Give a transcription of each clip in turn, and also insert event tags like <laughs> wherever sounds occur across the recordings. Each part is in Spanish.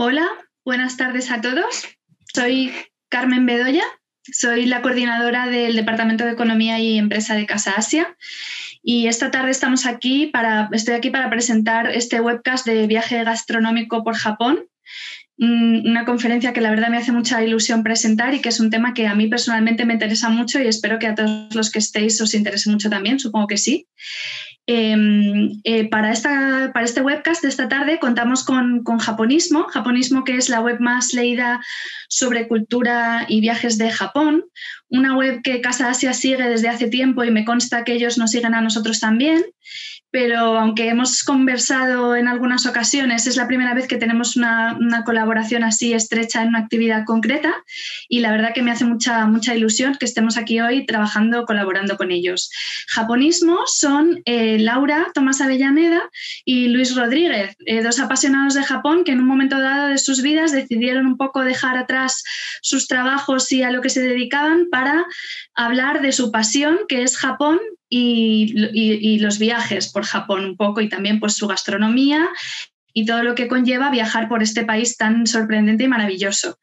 Hola, buenas tardes a todos. Soy Carmen Bedoya, soy la coordinadora del Departamento de Economía y Empresa de Casa Asia y esta tarde estamos aquí para, estoy aquí para presentar este webcast de viaje gastronómico por Japón una conferencia que la verdad me hace mucha ilusión presentar y que es un tema que a mí personalmente me interesa mucho y espero que a todos los que estéis os interese mucho también, supongo que sí. Em, eh, para, esta, para este webcast de esta tarde contamos con, con, Japonismo, Japonismo que es la web más leída sobre cultura y viajes de Japón, una web que Casa Asia sigue desde hace tiempo y me consta que ellos nos siguen a nosotros también pero aunque hemos conversado en algunas ocasiones, es la primera vez que tenemos una, colaboración así estrecha en una actividad concreta y la verdad que me hace mucha, mucha ilusión que estemos aquí hoy trabajando, colaborando con ellos. Japonismo son eh, Laura Tomás Avellaneda y Luis Rodríguez, eh, dos apasionados de Japón que en un momento dado de sus vidas decidieron un poco dejar atrás sus trabajos y a lo que se dedicaban para hablar de su pasión, que es Japón, y, los viajes por Japón un poco y también pues su gastronomía y todo lo que conlleva viajar por este país tan sorprendente y maravilloso.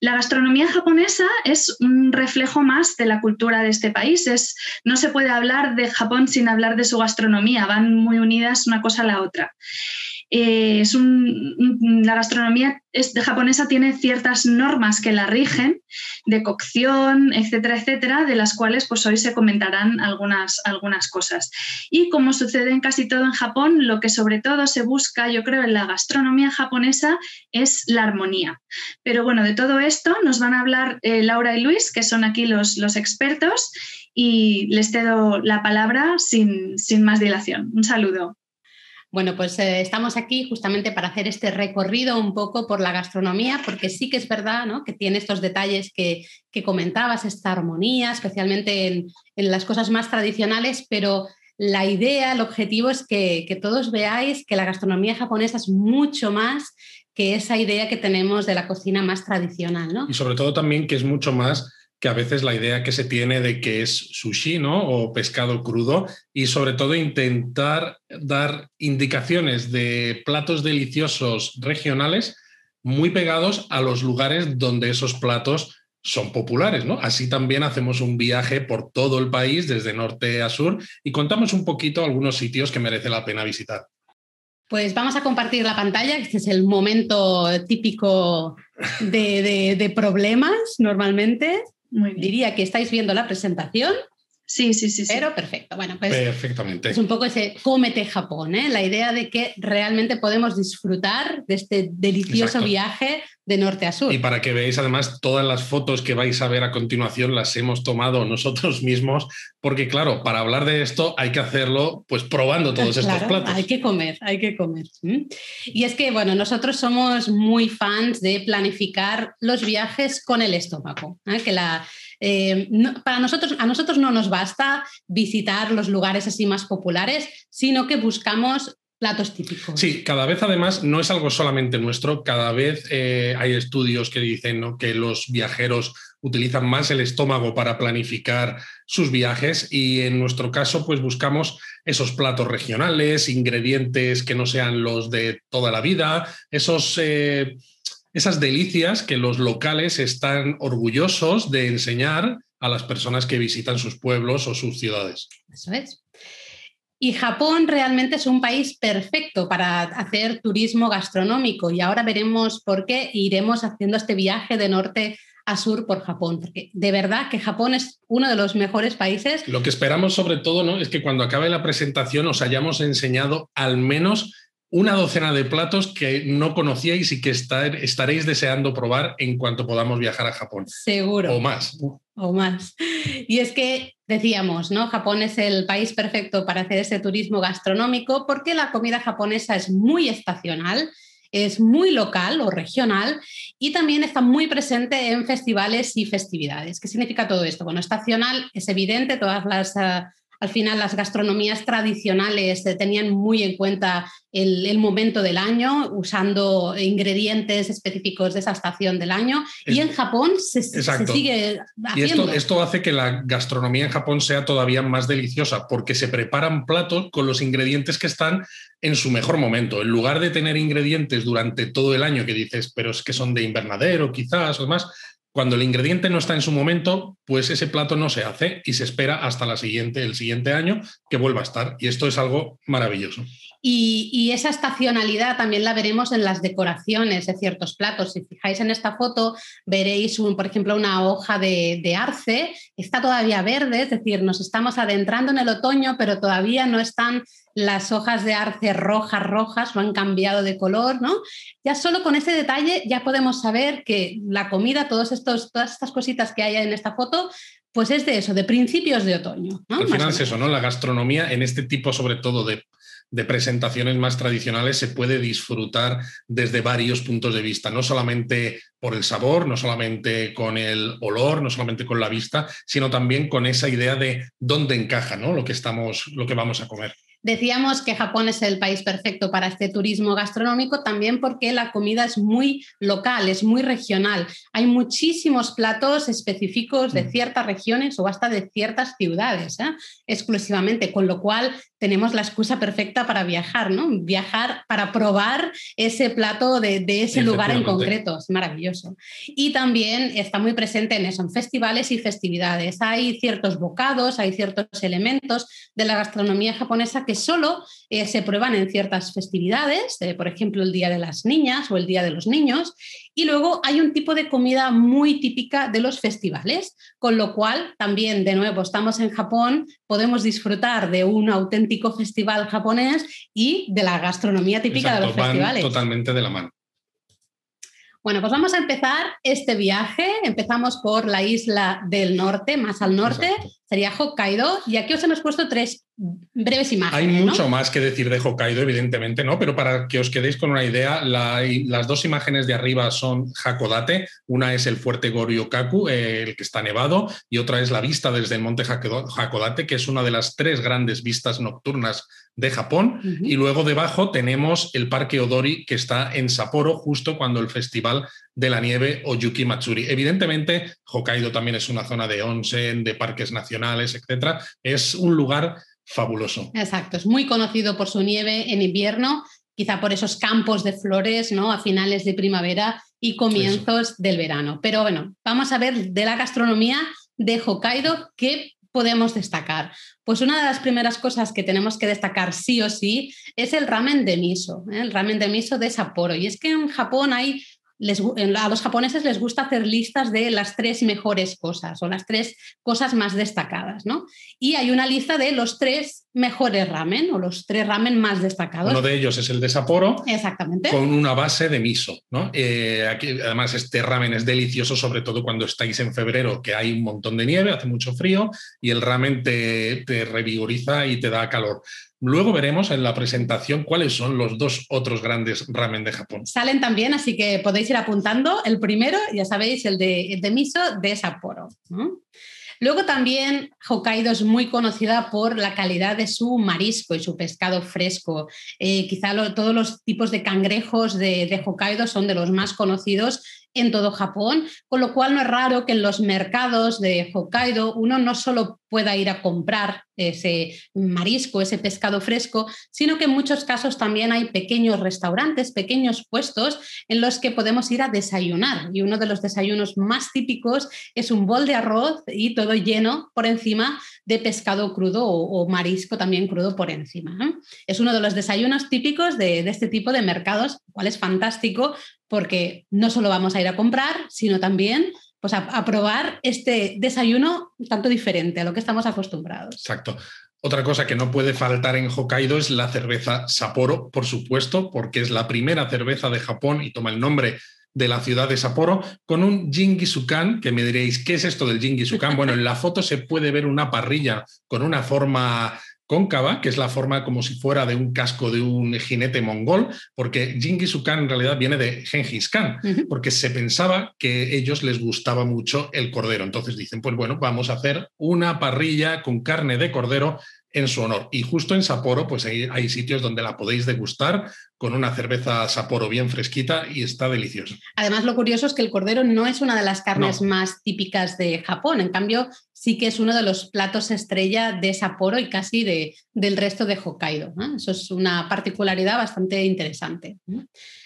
La gastronomía japonesa es un reflejo más de la cultura de este país. Es, no se puede hablar de Japón sin hablar de su gastronomía, van muy unidas una cosa a la otra. Eh, es la gastronomía japonesa tiene ciertas normas que la rigen de cocción, etcétera, etcétera, de las cuales pues hoy se comentarán algunas, algunas cosas. Y como sucede en casi todo en Japón, lo que sobre todo se busca, yo creo, en la gastronomía japonesa es la armonía. Pero bueno, de todo esto nos van a hablar eh, Laura y Luis, que son aquí los, los expertos, y les cedo la palabra sin, sin más dilación. Un saludo. Bueno, pues eh, estamos aquí justamente para hacer este recorrido un poco por la gastronomía, porque sí que es verdad ¿no? que tiene estos detalles que, comentabas, esta armonía, especialmente en, las cosas más tradicionales, pero la idea, el objetivo es que, que todos veáis que la gastronomía japonesa es mucho más que esa idea que tenemos de la cocina más tradicional. ¿no? Y sobre todo también que es mucho más que a veces la idea que se tiene de que es sushi, ¿no? O pescado crudo y sobre todo intentar dar indicaciones de platos deliciosos regionales muy pegados a los lugares donde esos platos son populares, ¿no? Así también hacemos un viaje por todo el país, desde norte a sur, y contamos un poquito algunos sitios que merece la pena visitar. Pues vamos a compartir la pantalla, este es el momento típico de, de problemas normalmente. Diría que estáis viendo la presentación. Sí, sí, sí. Pero perfecto. Bueno, pues Perfectamente. es un poco ese cómete Japón, ¿eh? la idea de que realmente podemos disfrutar de este delicioso viaje de norte a sur. Y para que veáis además todas las fotos que vais a ver a continuación las hemos tomado <laughs> nosotros mismos, porque claro, para hablar de esto hay que hacerlo pues probando todos estos platos. Hay que comer, hay que comer. Y es que, bueno, nosotros somos muy fans de planificar los viajes con el estómago, ¿eh? que la eh, para nosotros, a nosotros no nos basta visitar los lugares así más populares, sino que buscamos platos típicos. Sí, cada vez además no es algo solamente nuestro, cada vez eh, hay estudios que dicen que los viajeros utilizan más el estómago para planificar sus viajes y en nuestro caso pues buscamos esos platos regionales, ingredientes que no sean los de toda la vida, esos... Eh, esas delicias que los locales están orgullosos de enseñar a las personas que visitan sus pueblos o sus ciudades. Eso es. Y Japón realmente es un país perfecto para hacer turismo gastronómico y ahora veremos por qué iremos haciendo este viaje de norte a sur por Japón, porque de verdad que Japón es uno de los mejores países. Lo que esperamos sobre todo ¿no? es que cuando acabe la presentación os hayamos enseñado al menos una docena de platos que no conocíais y que estaréis deseando probar en cuanto podamos viajar a Japón. Seguro. O más. O más. Y es que decíamos, ¿no? Japón es el país perfecto para hacer ese turismo gastronómico porque la comida japonesa es muy estacional, es muy local o regional y también está muy presente en festivales y festividades. ¿Qué significa todo esto? Bueno, estacional es evidente, todas las... Ah, al final las gastronomías tradicionales tenían muy en cuenta el, momento del año, usando ingredientes específicos de esa estación del año. y en Japón se, sigue haciendo. Y esto, hace que la gastronomía en Japón sea todavía más deliciosa, porque se preparan platos con los ingredientes que están en su mejor momento. En lugar de tener ingredientes durante todo el año que dices, pero es que son de invernadero quizás o demás, cuando el ingrediente no está en su momento, pues ese plato no se hace y se espera hasta la siguiente, el siguiente año que vuelva a estar. Y esto es algo maravilloso. Y, esa estacionalidad también la veremos en las decoraciones de ciertos platos. Si fijáis en esta foto, veréis, un, por ejemplo, una hoja de, de, arce, está todavía verde, es decir, nos estamos adentrando en el otoño, pero todavía no están las hojas de arce rojas, rojas, no han cambiado de color, ¿no? Ya solo con ese detalle ya podemos saber que la comida, todos estos, todas estas cositas que hay en esta foto, pues es de eso, de principios de otoño. Al final es eso, ¿no? La gastronomía en este tipo, sobre todo de de presentaciones más tradicionales se puede disfrutar desde varios puntos de vista, no solamente por el sabor, no solamente con el olor, no solamente con la vista, sino también con esa idea de dónde encaja ¿no? lo, que estamos, lo que vamos a comer. Decíamos que Japón es el país perfecto para este turismo gastronómico también porque la comida es muy local, es muy regional. Hay muchísimos platos específicos de mm. ciertas regiones o hasta de ciertas ciudades ¿eh? exclusivamente, con lo cual tenemos la excusa perfecta para viajar, ¿no? Viajar para probar ese plato de, ese lugar en concreto, es maravilloso. Y también está muy presente en eso, en festivales y festividades. Hay ciertos bocados, hay ciertos elementos de la gastronomía japonesa que solo eh, se prueban en ciertas festividades, eh, por ejemplo el Día de las Niñas o el Día de los Niños, y luego hay un tipo de comida muy típica de los festivales, con lo cual también, de nuevo, estamos en Japón, podemos disfrutar de un auténtico festival japonés y de la gastronomía típica de los festivales. Totalmente de la mano. Bueno, pues vamos a empezar este viaje. Empezamos por la isla del norte, más al norte, sería Hokkaido. Y aquí os hemos puesto tres breves imágenes. Hay mucho más que decir de Hokkaido, evidentemente, ¿no? Pero para que os quedéis con una idea, las dos imágenes de arriba son Hakodate. Una es el fuerte Goryokaku, eh, el que está nevado, y otra es la vista desde el monte Hakodate, que es una de las tres grandes vistas nocturnas de Japón. Y luego debajo tenemos el Parque Odori, que está en Sapporo, justo cuando el Festival de la Nieve o Yuki Matsuri. Evidentemente, Hokkaido también es una zona de onsen, de parques nacionales, etc. Es un lugar fabuloso. Exacto, es muy conocido por su nieve en invierno, quizá por esos campos de flores ¿no? a finales de primavera y comienzos del verano. Pero bueno, vamos a ver de la gastronomía de Hokkaido qué podemos destacar? Pues una de las primeras cosas que tenemos que destacar sí o sí es el ramen de miso, ¿eh? el ramen de miso de Sapporo. Y es que en Japón hay a los japoneses les gusta hacer listas de las tres mejores cosas o las tres cosas más destacadas, ¿no? Y hay una lista de los tres mejores ramen o los tres ramen más destacados. Uno de ellos es el de Sapporo. Exactamente. Con una base de miso, ¿no? Eh, aquí, además, este ramen es delicioso, sobre todo cuando estáis en febrero, que hay un montón de nieve, hace mucho frío y el ramen te, te revigoriza y te da calor. Luego veremos en la presentación cuáles son los dos otros grandes ramen de Japón. Salen también, así que podéis ir apuntando. El primero, ya sabéis, el de, miso de Sapporo. Luego también Hokkaido es muy conocida por la calidad de su marisco y su pescado fresco. Eh, quizá todos los tipos de cangrejos de Hokkaido son de los más conocidos en todo Japón, con lo cual no es raro que en los mercados de Hokkaido uno no solo pueda ir a comprar ese marisco, ese pescado fresco, sino que en muchos casos también hay pequeños restaurantes, pequeños puestos en los que podemos ir a desayunar. Y uno de los desayunos más típicos es un bol de arroz y todo lleno por encima de pescado crudo o, marisco también crudo por encima. Es uno de los desayunos típicos de, de este tipo de mercados, cual es fantástico porque no solo vamos a ir a comprar, sino también pues a, probar este desayuno tanto diferente a lo que estamos acostumbrados. Exacto. Otra cosa que no puede faltar en Hokkaido es la cerveza Sapporo, por supuesto, porque es la primera cerveza de Japón y toma el nombre de la ciudad de Sapporo, con un Jingisukan, que me diréis, ¿qué es esto del Jingisukan? Bueno, en la foto se puede ver una parrilla con una forma cóncava, que es la forma como si fuera de un casco de un jinete mongol, porque Genghis Khan en realidad viene de Genghis Khan, porque se pensaba que ellos les gustaba mucho el cordero. Entonces dicen, pues bueno, vamos a hacer una parrilla con carne de cordero en su honor. Y justo en Sapporo, pues hay, hay, sitios donde la podéis degustar con una cerveza Sapporo bien fresquita y está delicioso. Además, lo curioso es que el cordero no es una de las carnes no. más típicas de Japón. En cambio, sí que es uno de los platos estrella de Sapporo y casi de, del resto de Hokkaido. Eso es una particularidad bastante interesante.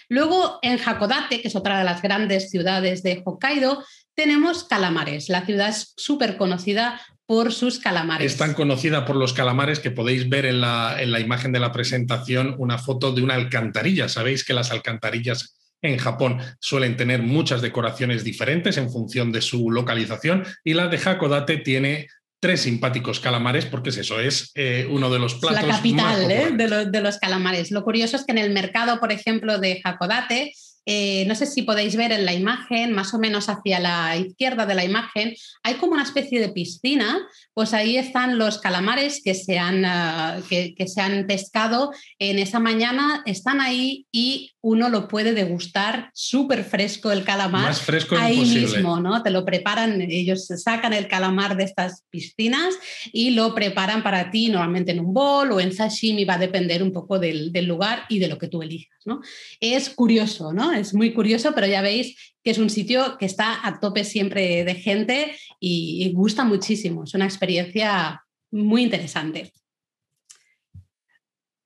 Luego, en Hakodate, que es otra de las grandes ciudades de Hokkaido, tenemos calamares. La ciudad es súper conocida por sus calamares. Es tan conocida por los calamares que podéis ver en la, en la imagen de la presentación una foto de una alcantarilla. Sabéis que las alcantarillas en Japón suelen tener muchas decoraciones diferentes en función de su localización y la de Hakodate tiene tres simpáticos calamares, porque es eso, es eh, uno de los platos. La capital ¿eh? de, los, de, los, calamares. Lo curioso es que en el mercado, por ejemplo, de Hakodate, eh, no sé si podéis ver en la imagen, más o menos hacia la izquierda de la imagen, hay como una especie de piscina, pues ahí están los calamares que se han, uh, que, que se han pescado en esa mañana, están ahí y uno lo puede degustar súper fresco el calamar. Más fresco ahí imposible. mismo, ¿no? Te lo preparan, ellos sacan el calamar de estas piscinas y lo preparan para ti, normalmente en un bol o en sashimi, va a depender un poco del, del lugar y de lo que tú elijas, ¿no? Es curioso, ¿no? Es muy curioso, pero ya veis que es un sitio que está a tope siempre de gente y, y gusta muchísimo. Es una experiencia muy interesante.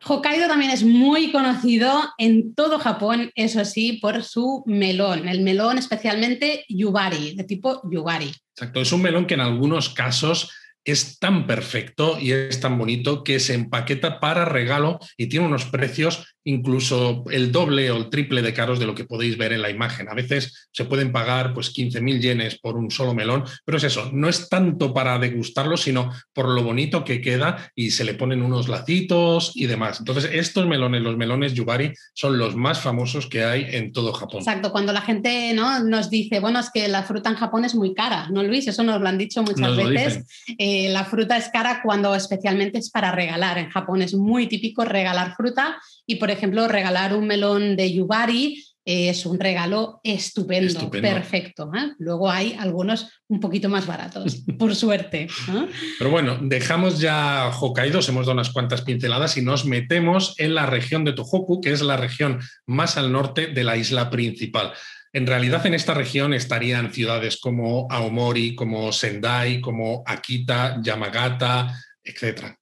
Hokkaido también es muy conocido en todo Japón, eso sí, por su melón, el melón especialmente yubari, de tipo yubari. Exacto, es un melón que en algunos casos es tan perfecto y es tan bonito que se empaqueta para regalo y tiene unos precios incluso el doble o el triple de caros de lo que podéis ver en la imagen. A veces se pueden pagar pues 15.000 yenes por un solo melón, pero es eso, no es tanto para degustarlo, sino por lo bonito que queda y se le ponen unos lacitos y demás. Entonces, estos melones, los melones yubari, son los más famosos que hay en todo Japón. Exacto, cuando la gente ¿no? nos dice, bueno, es que la fruta en Japón es muy cara, ¿no, Luis? Eso nos lo han dicho muchas Nos lo veces. Eh, la fruta es cara cuando especialmente es para regalar. En Japón es muy típico regalar fruta y, por ejemplo, regalar un melón de yubari eh, es un regalo estupendo, Estupendo. perfecto. ¿eh? Luego hay algunos un poquito más baratos, <laughs> por suerte. ¿no? Pero bueno, dejamos ya Hokkaido, os hemos dado unas cuantas pinceladas y nos metemos en la región de Tohoku, que es la región más al norte de la isla principal. En realidad en esta región estarían ciudades como Aomori, como Sendai, como Akita, Yamagata, etc.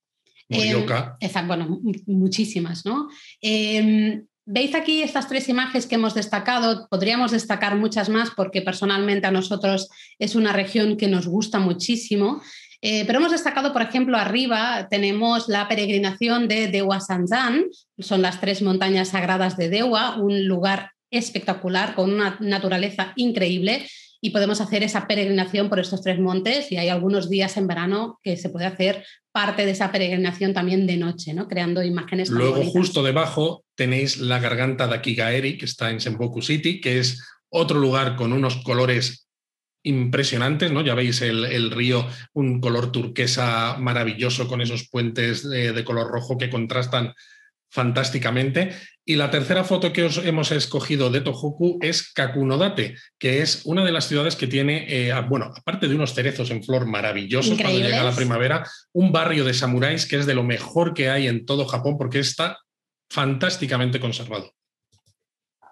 Morioka. Eh, bueno, muchísimas, ¿no? Eh, Veis aquí estas tres imágenes que hemos destacado, podríamos destacar muchas más porque personalmente a nosotros es una región que nos gusta muchísimo, eh, pero hemos destacado, por ejemplo, arriba tenemos la peregrinación de Dewa Sanzan, son las tres montañas sagradas de Dewa, un lugar espectacular con una naturaleza increíble y podemos hacer esa peregrinación por estos tres montes y hay algunos días en verano que se puede hacer parte de esa peregrinación también de noche, ¿no? creando imágenes. Luego, bonitas. justo debajo, tenéis la garganta de Akigaeri, que está en Senboku City, que es otro lugar con unos colores impresionantes, ¿no? Ya veis el, el, río, un color turquesa maravilloso con esos puentes de, de color rojo que contrastan fantásticamente. Y la tercera foto que os hemos escogido de Tohoku es Kakunodate, que es una de las ciudades que tiene, eh, bueno, aparte de unos cerezos en flor maravillosos cuando llega la primavera, un barrio de samuráis que es de lo mejor que hay en todo Japón porque está fantásticamente conservado.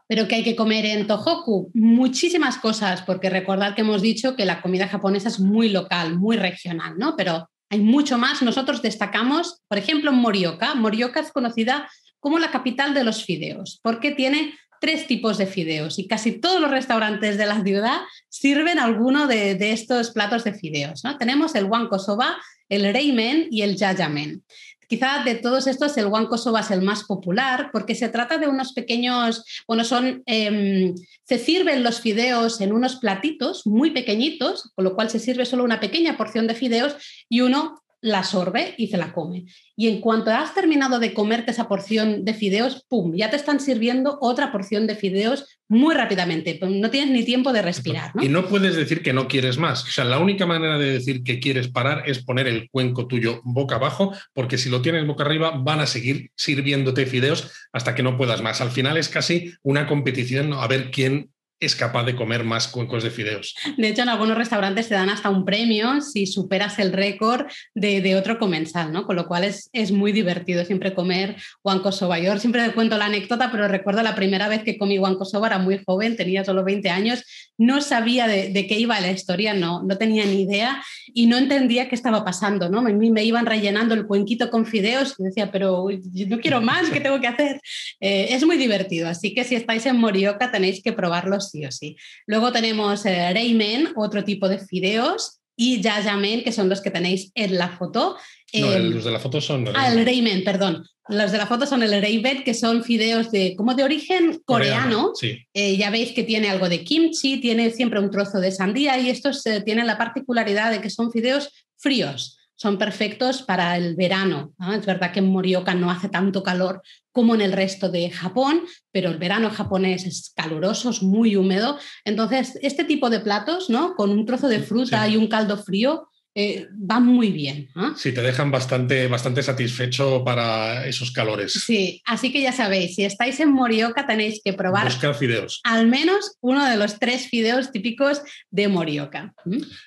Pero que hay que comer en Tohoku? Muchísimas cosas, porque recordad que hemos dicho que la comida japonesa es muy local, muy regional, ¿no? Pero hay mucho más. Nosotros destacamos, por ejemplo, Morioka. Morioka es conocida como la capital de los fideos, porque tiene tres tipos de fideos y casi todos los restaurantes de la ciudad sirven alguno de, estos platos de fideos. ¿no? Tenemos el wanko soba, el reimen y el jajamen. Quizá de todos estos el wanko soba es el más popular porque se trata de unos pequeños, bueno, son, eh, se sirven los fideos en unos platitos muy pequeñitos, con lo cual se sirve solo una pequeña porción de fideos y uno la sorbe y se la come. Y en cuanto has terminado de comerte esa porción de fideos, ¡pum! Ya te están sirviendo otra porción de fideos muy rápidamente. No tienes ni tiempo de respirar. Y no puedes decir que no quieres más. O sea, la única manera de decir que quieres parar es poner el cuenco tuyo boca abajo, porque si lo tienes boca arriba, van a seguir sirviéndote fideos hasta que no puedas más. Al final es casi una competición a ver quién es capaz de comer más cuencos de fideos. De hecho, en algunos restaurantes te dan hasta un premio si superas el récord de, otro comensal, ¿no? Con lo cual es, es muy divertido siempre comer guanco soba. Yo siempre cuento la anécdota, pero recuerdo la primera vez que comí guanco soba, era muy joven, tenía solo 20 años, no sabía de, qué iba la historia, no, no tenía ni idea y no entendía qué estaba pasando, ¿no? Mí me iban rellenando el cuenquito con fideos y decía, pero yo no quiero más, ¿qué tengo que hacer? <laughs> Eh, es muy divertido, así que si estáis en Morioka tenéis que probarlos sí o sí. Luego tenemos eh, Reimen, otro tipo de fideos, y Yajamen, que son los que tenéis en la foto. No, em, los de la foto son... Ah, el Reimen, perdón. Los de la foto son el Reimen, que son fideos de, como de origen coreano. Eh, ya veis que tiene algo de kimchi, tiene siempre un trozo de sandía y estos eh, tienen la particularidad de que son fideos fríos son perfectos para el verano. Es verdad que en Morioka no hace tanto calor como en el resto de Japón, pero el verano japonés es caluroso, es muy húmedo. Entonces, este tipo de platos, ¿no? Con un trozo de fruta y un caldo frío, eh, van muy bien. ¿ah? Sí, te dejan bastante, bastante satisfecho para esos calores. Sí, así que ya sabéis, si estáis en Morioka tenéis que probar Buscar fideos. al menos uno de los tres fideos típicos de Morioka.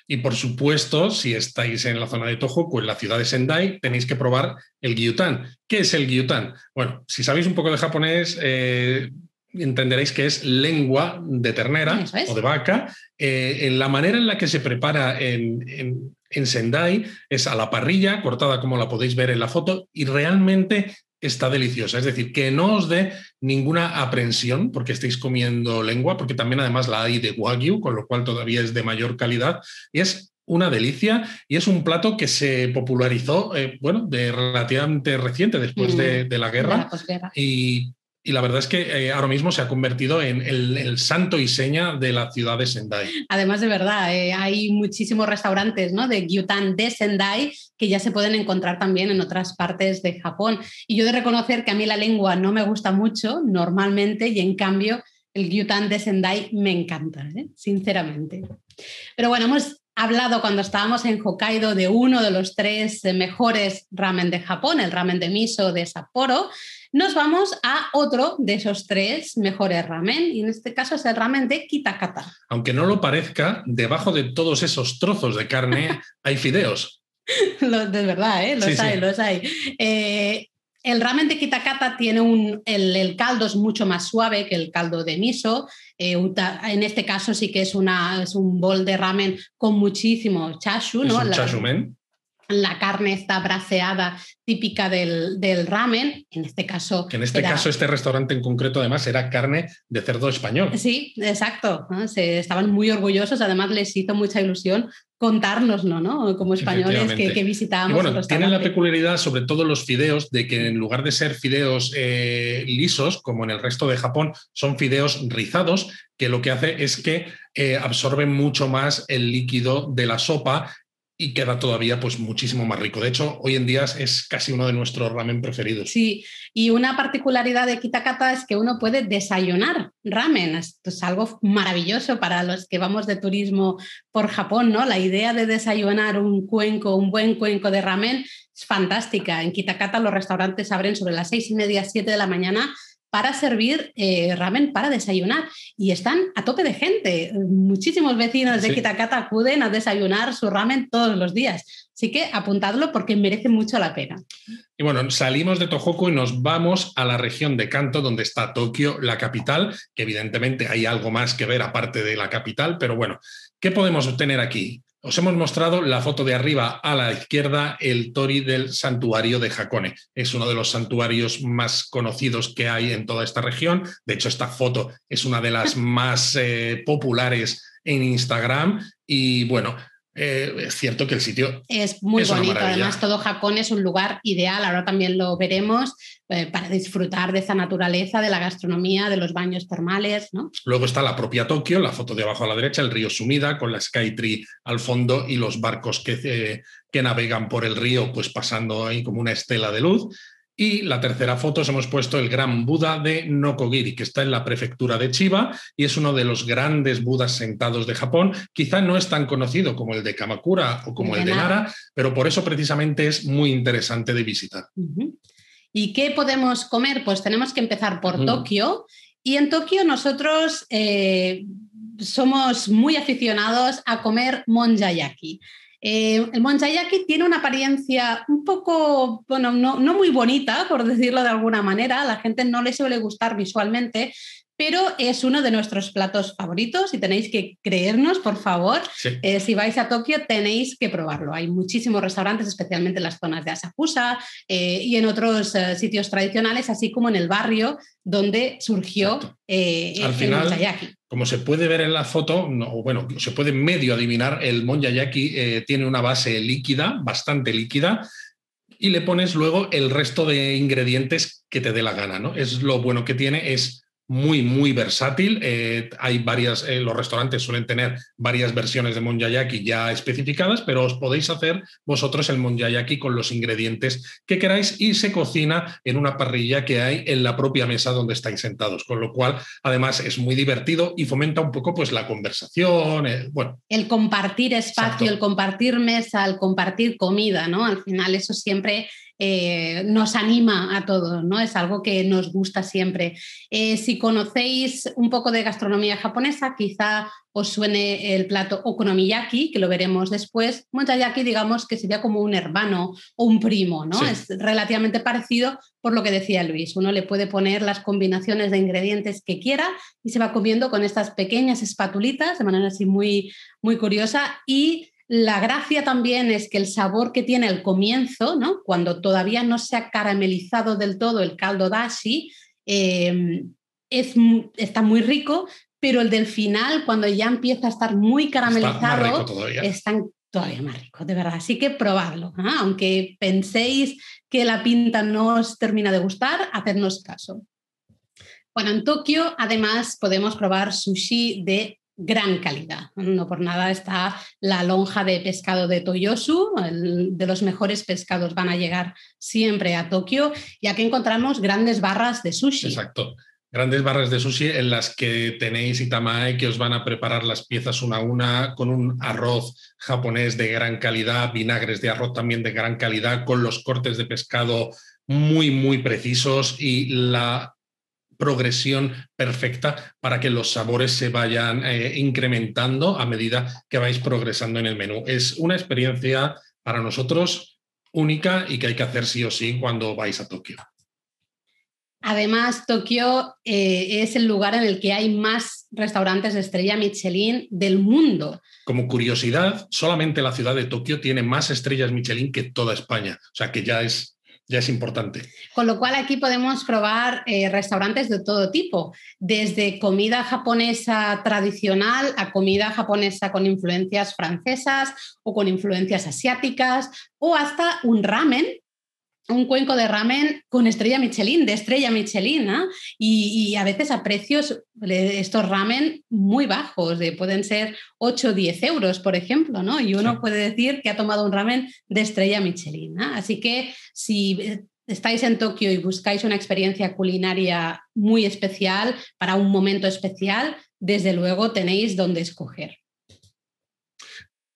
Y por supuesto, si estáis en la zona de Tohoku, en la ciudad de Sendai, tenéis que probar el gyutan. ¿Qué es el gyutan? Bueno, si sabéis un poco de japonés, eh, entenderéis que es lengua de ternera o de vaca. Eh, en la manera en la que se prepara en, en Sendai es a la parrilla, cortada como la podéis ver en la foto, y realmente está deliciosa. Es decir, que no os dé ninguna aprensión porque estéis comiendo lengua, porque también además la hay de Wagyu, con lo cual todavía es de mayor calidad. Y es una delicia y es un plato que se popularizó, eh, bueno, de relativamente reciente, después de, la guerra. y y la verdad es que eh, ahora mismo se ha convertido en el, santo y seña de la ciudad de Sendai. Además, de verdad, eh, hay muchísimos restaurantes ¿no? de gyutan de Sendai que ya se pueden encontrar también en otras partes de Japón. Y yo de reconocer que a mí la lengua no me gusta mucho normalmente y en cambio el gyutan de Sendai me encanta, ¿eh? sinceramente. Pero bueno, hemos hablado cuando estábamos en Hokkaido de uno de los tres mejores ramen de Japón, el ramen de miso de Sapporo nos vamos a otro de esos tres mejores ramen, y en este caso es el ramen de Kitakata. Aunque no lo parezca, debajo de todos esos trozos de carne <laughs> hay fideos. de verdad, ¿eh? los hay, los hay. Eh, el ramen de Kitakata tiene un. El, caldo es mucho más suave que el caldo de miso. Eh, en este caso sí que es, una, es un bol de ramen con muchísimo chashu, ¿no? la carne está braseada típica del, ramen, en este caso... Que en este caso este restaurante en concreto además era carne de cerdo español. Sí, exacto. Se, estaban muy orgullosos, además les hizo mucha ilusión contárnoslo, ¿no? Como españoles que, que visitábamos. bueno, tienen la peculiaridad, sobre todo los fideos, de que en lugar de ser fideos eh, lisos, como en el resto de Japón, son fideos rizados, que lo que hace es que eh, absorben mucho más el líquido de la sopa y queda todavía pues muchísimo más rico. De hecho, hoy en día es casi uno de nuestros ramen preferidos. Sí, y una particularidad de Kitakata es que uno puede desayunar ramen. Esto es algo maravilloso para los que vamos de turismo por Japón, ¿no? La idea de desayunar un cuenco, un buen cuenco de ramen es fantástica. En Kitakata los restaurantes abren sobre las seis y media, siete de la mañana para servir eh, ramen para desayunar. Y están a tope de gente. Muchísimos vecinos de Kitakata acuden a desayunar su ramen todos los días. Así que apuntadlo porque merece mucho la pena. Y bueno, salimos de Tohoku y nos vamos a la región de Kanto, donde está Tokio, la capital, que evidentemente hay algo más que ver aparte de la capital, pero bueno, ¿qué podemos obtener aquí? Os hemos mostrado la foto de arriba a la izquierda, el tori del santuario de Hakone. Es uno de los santuarios más conocidos que hay en toda esta región. De hecho, esta foto es una de las <laughs> más eh, populares en Instagram. Y bueno, eh, es cierto que el sitio es muy bonito. Además, todo Japón es un lugar ideal. Ahora también lo veremos eh, para disfrutar de esa naturaleza, de la gastronomía, de los baños termales. ¿no? Luego está la propia Tokio, la foto de abajo a la derecha, el río Sumida con la Skytree al fondo y los barcos que, eh, que navegan por el río, pues pasando ahí como una estela de luz. Y la tercera foto os hemos puesto el gran Buda de Nokogiri, que está en la prefectura de Chiba y es uno de los grandes Budas sentados de Japón. Quizá no es tan conocido como el de Kamakura o como el de Nara, pero por eso precisamente es muy interesante de visitar. ¿Y qué podemos comer? Pues tenemos que empezar por Tokio. Y en Tokio nosotros eh, somos muy aficionados a comer monjayaki. Eh, el Monjayaki tiene una apariencia un poco, bueno, no, no, muy bonita, por decirlo de alguna manera. La gente no le suele gustar visualmente, pero es uno de nuestros platos favoritos y tenéis que creernos, por favor. Eh, si vais a Tokio tenéis que probarlo. Hay muchísimos restaurantes, especialmente en las zonas de Asakusa eh, y en otros eh, sitios tradicionales, así como en el barrio donde surgió Al final, Como se puede ver en la foto, o bueno, se puede medio adivinar, el monyayaki tiene una base líquida, bastante líquida, y le pones luego el resto de ingredientes que te dé la gana, ¿no? Es lo bueno que tiene, es muy, muy versátil. Eh, hay varias, eh, los restaurantes suelen tener varias versiones de monjayaki ya especificadas, pero os podéis hacer vosotros el monjayaki con los ingredientes que queráis y se cocina en una parrilla que hay en la propia mesa donde estáis sentados, con lo cual además es muy divertido y fomenta un poco pues la conversación, eh, bueno. El compartir espacio, el compartir mesa, el compartir comida, ¿no? Al final eso siempre eh, nos anima a todos, ¿no? Es algo que nos gusta siempre. Eh, si conocéis un poco de gastronomía japonesa, quizá os suene el plato okonomiyaki, que lo veremos después. Mochayaki, digamos que sería como un hermano o un primo, ¿no? Es relativamente parecido por lo que decía Luis. Uno le puede poner las combinaciones de ingredientes que quiera y se va comiendo con estas pequeñas espatulitas de manera así muy, muy curiosa y la gracia también es que el sabor que tiene el comienzo, ¿no? cuando todavía no se ha caramelizado del todo el caldo dashi, es, está muy rico, pero el del final, cuando ya empieza a estar muy caramelizado, está todavía. están todavía más rico, de verdad. Así que probadlo. ¿ah? Aunque penséis que la pinta no os termina de gustar, hacednos caso. Bueno, en Tokio además podemos probar sushi de gran calidad. No por nada está la lonja de pescado de Toyosu, de los mejores pescados van a llegar siempre a Tokio, y aquí encontramos grandes barras de sushi. Exacto. Grandes barras de sushi en las que tenéis itamae que os van a preparar las piezas una a una con un arroz japonés de gran calidad, vinagres de arroz también de gran calidad, con los cortes de pescado muy, muy precisos y la progresión perfecta para que los sabores se vayan eh, incrementando a medida que vais progresando en el menú. Es una experiencia para nosotros única y que hay que hacer sí o sí cuando vais a Tokio. Además, Tokio eh, es el lugar en el que hay más restaurantes de estrella Michelin del mundo. Como curiosidad, solamente la ciudad de Tokio tiene más estrellas Michelin que toda España. O sea que ya es ya es importante. Con lo cual aquí podemos probar eh, restaurantes de todo tipo, desde comida japonesa tradicional a comida japonesa con influencias francesas o con influencias asiáticas o hasta un ramen un cuenco de ramen con estrella Michelin, de estrella Michelin, y, a veces a precios, estos ramen muy bajos, de, pueden ser 8 o 10 euros, por ejemplo, ¿no? Y uno puede decir que ha tomado un ramen de estrella Michelin. Así que si estáis en Tokio y buscáis una experiencia culinaria muy especial, para un momento especial, desde luego tenéis donde escoger.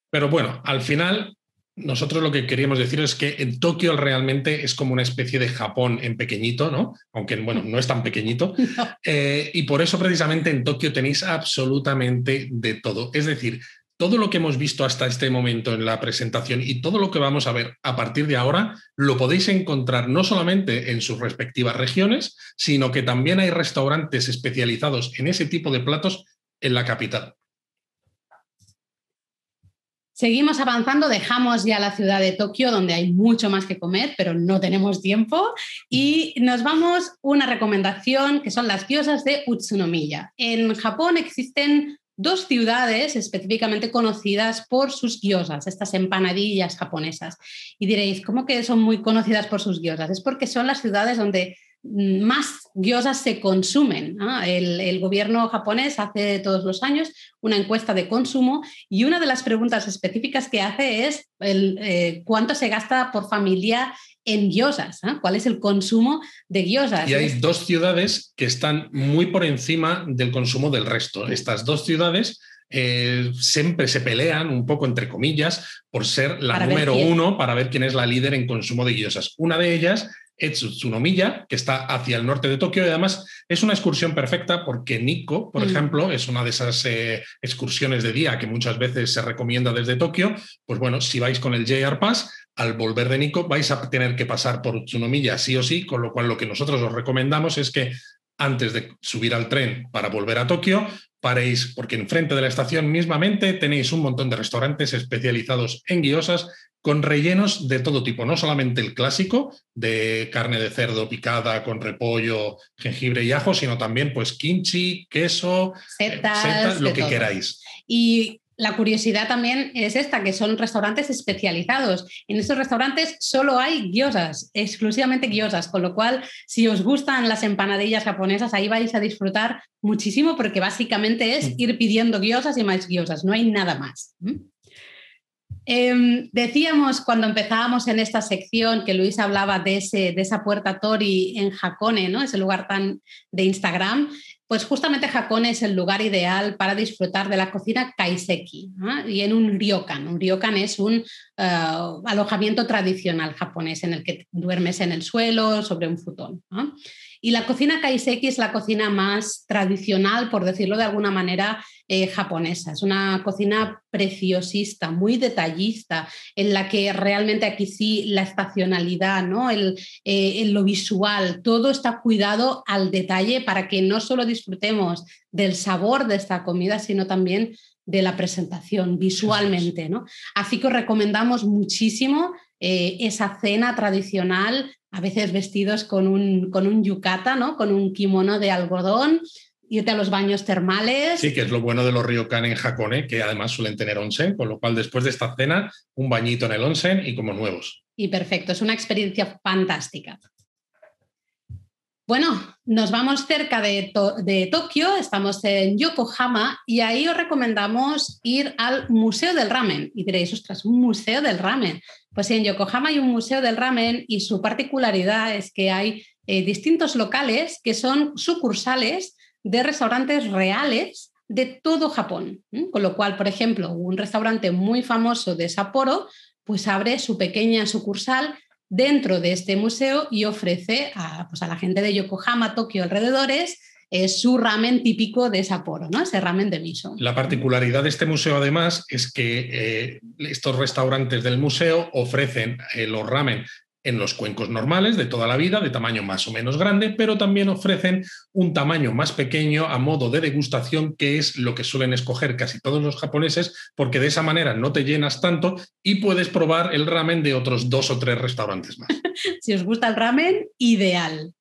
Pero bueno, al final nosotros lo que queríamos decir es que en Tokio realmente es como una especie de Japón en pequeñito, ¿no? Aunque, bueno, no es tan pequeñito. <laughs> Eh, y por eso precisamente en Tokio tenéis absolutamente de todo. Es decir, todo lo que hemos visto hasta este momento en la presentación y todo lo que vamos a ver a partir de ahora, lo podéis encontrar no solamente en sus respectivas regiones, sino que también hay restaurantes especializados en ese tipo de platos en la capital. Seguimos avanzando, dejamos ya la ciudad de Tokio, donde hay mucho más que comer, pero no tenemos tiempo, y nos vamos una recomendación que son las diosas de Utsunomiya. En Japón existen dos ciudades específicamente conocidas por sus gyozas, estas empanadillas japonesas. Y diréis, ¿cómo que son muy conocidas por sus gyozas? Es porque son las ciudades donde más gyozas se consumen. El, gobierno japonés hace todos los años una encuesta de consumo y una de las preguntas específicas que hace es el, eh, cuánto se gasta por familia en gyozas, cuál es el consumo de gyozas. Y hay dos ciudades que están muy por encima del consumo del resto. Estas dos ciudades eh, siempre se pelean un poco, entre comillas, por ser la número uno para ver quién es la líder en consumo de gyozas. Una de ellas Tsunomiya, que está hacia el norte de Tokio y además es una excursión perfecta porque Nikko, por mm. ejemplo, es una de esas eh, excursiones de día que muchas veces se recomienda desde Tokio. Pues bueno, si vais con el JR Pass, al volver de Nikko vais a tener que pasar por Tsunomiya sí o sí, con lo cual lo que nosotros os recomendamos es que antes de subir al tren para volver a Tokio, paréis, porque enfrente de la estación mismamente tenéis un montón de restaurantes especializados en guiosas con rellenos de todo tipo, no solamente el clásico de carne de cerdo picada con repollo, jengibre y ajo, sino también pues kimchi, queso, setas, lo que queráis. Y la curiosidad también es esta, que son restaurantes especializados. En estos restaurantes solo hay gyozas, exclusivamente gyozas, con lo cual si os gustan las empanadillas japonesas, ahí vais a disfrutar muchísimo porque básicamente es mm. ir pidiendo gyozas y más gyozas, no hay nada más. Em, decíamos cuando empezábamos en esta sección que Luis hablaba de, ese, de esa puerta Tori en Hakone, ¿no? ese lugar tan de Instagram. Pues justamente Hakone es el lugar ideal para disfrutar de la cocina kaiseki y en un ryokan. Un ryokan es un eh, alojamiento tradicional japonés en el que duermes en el suelo sobre un futón. Y la cocina kaiseki es la cocina más tradicional, por decirlo de alguna manera, eh, japonesa. Es una cocina preciosista, muy detallista, en la que realmente aquí sí la estacionalidad, ¿no? el, eh, lo visual, todo está cuidado al detalle para que no solo disfrutemos del sabor de esta comida, sino también de la presentación visualmente. ¿no? Así que os recomendamos muchísimo eh, esa cena tradicional a veces vestidos con un, con un yukata, ¿no? con un kimono de algodón, irte a los baños termales. Sí, que es lo bueno de los ryokan en Hakone, que además suelen tener onsen, con lo cual después de esta cena, un bañito en el onsen y como nuevos. Y perfecto, es una experiencia fantástica. Bueno, nos vamos cerca de, Tokio, estamos en Yokohama y ahí os recomendamos ir al Museo del Ramen. Y diréis, ostras, un museo del ramen. Pues en Yokohama hay un museo del ramen y su particularidad es que hay eh, distintos locales que son sucursales de restaurantes reales de todo Japón. Con lo cual, por ejemplo, un restaurante muy famoso de Sapporo, pues abre su pequeña sucursal dentro de este museo y ofrece a, pues a la gente de Yokohama, Tokio, alrededores, es su ramen típico de Sapporo, ¿no? Ese ramen de miso. La particularidad de este museo, además, es que eh, estos restaurantes del museo ofrecen eh, los ramen en los cuencos normales de toda la vida, de tamaño más o menos grande, pero también ofrecen un tamaño más pequeño a modo de degustación, que es lo que suelen escoger casi todos los japoneses, porque de esa manera no te llenas tanto y puedes probar el ramen de otros dos o tres restaurantes más. <laughs> si os gusta el ramen, ideal.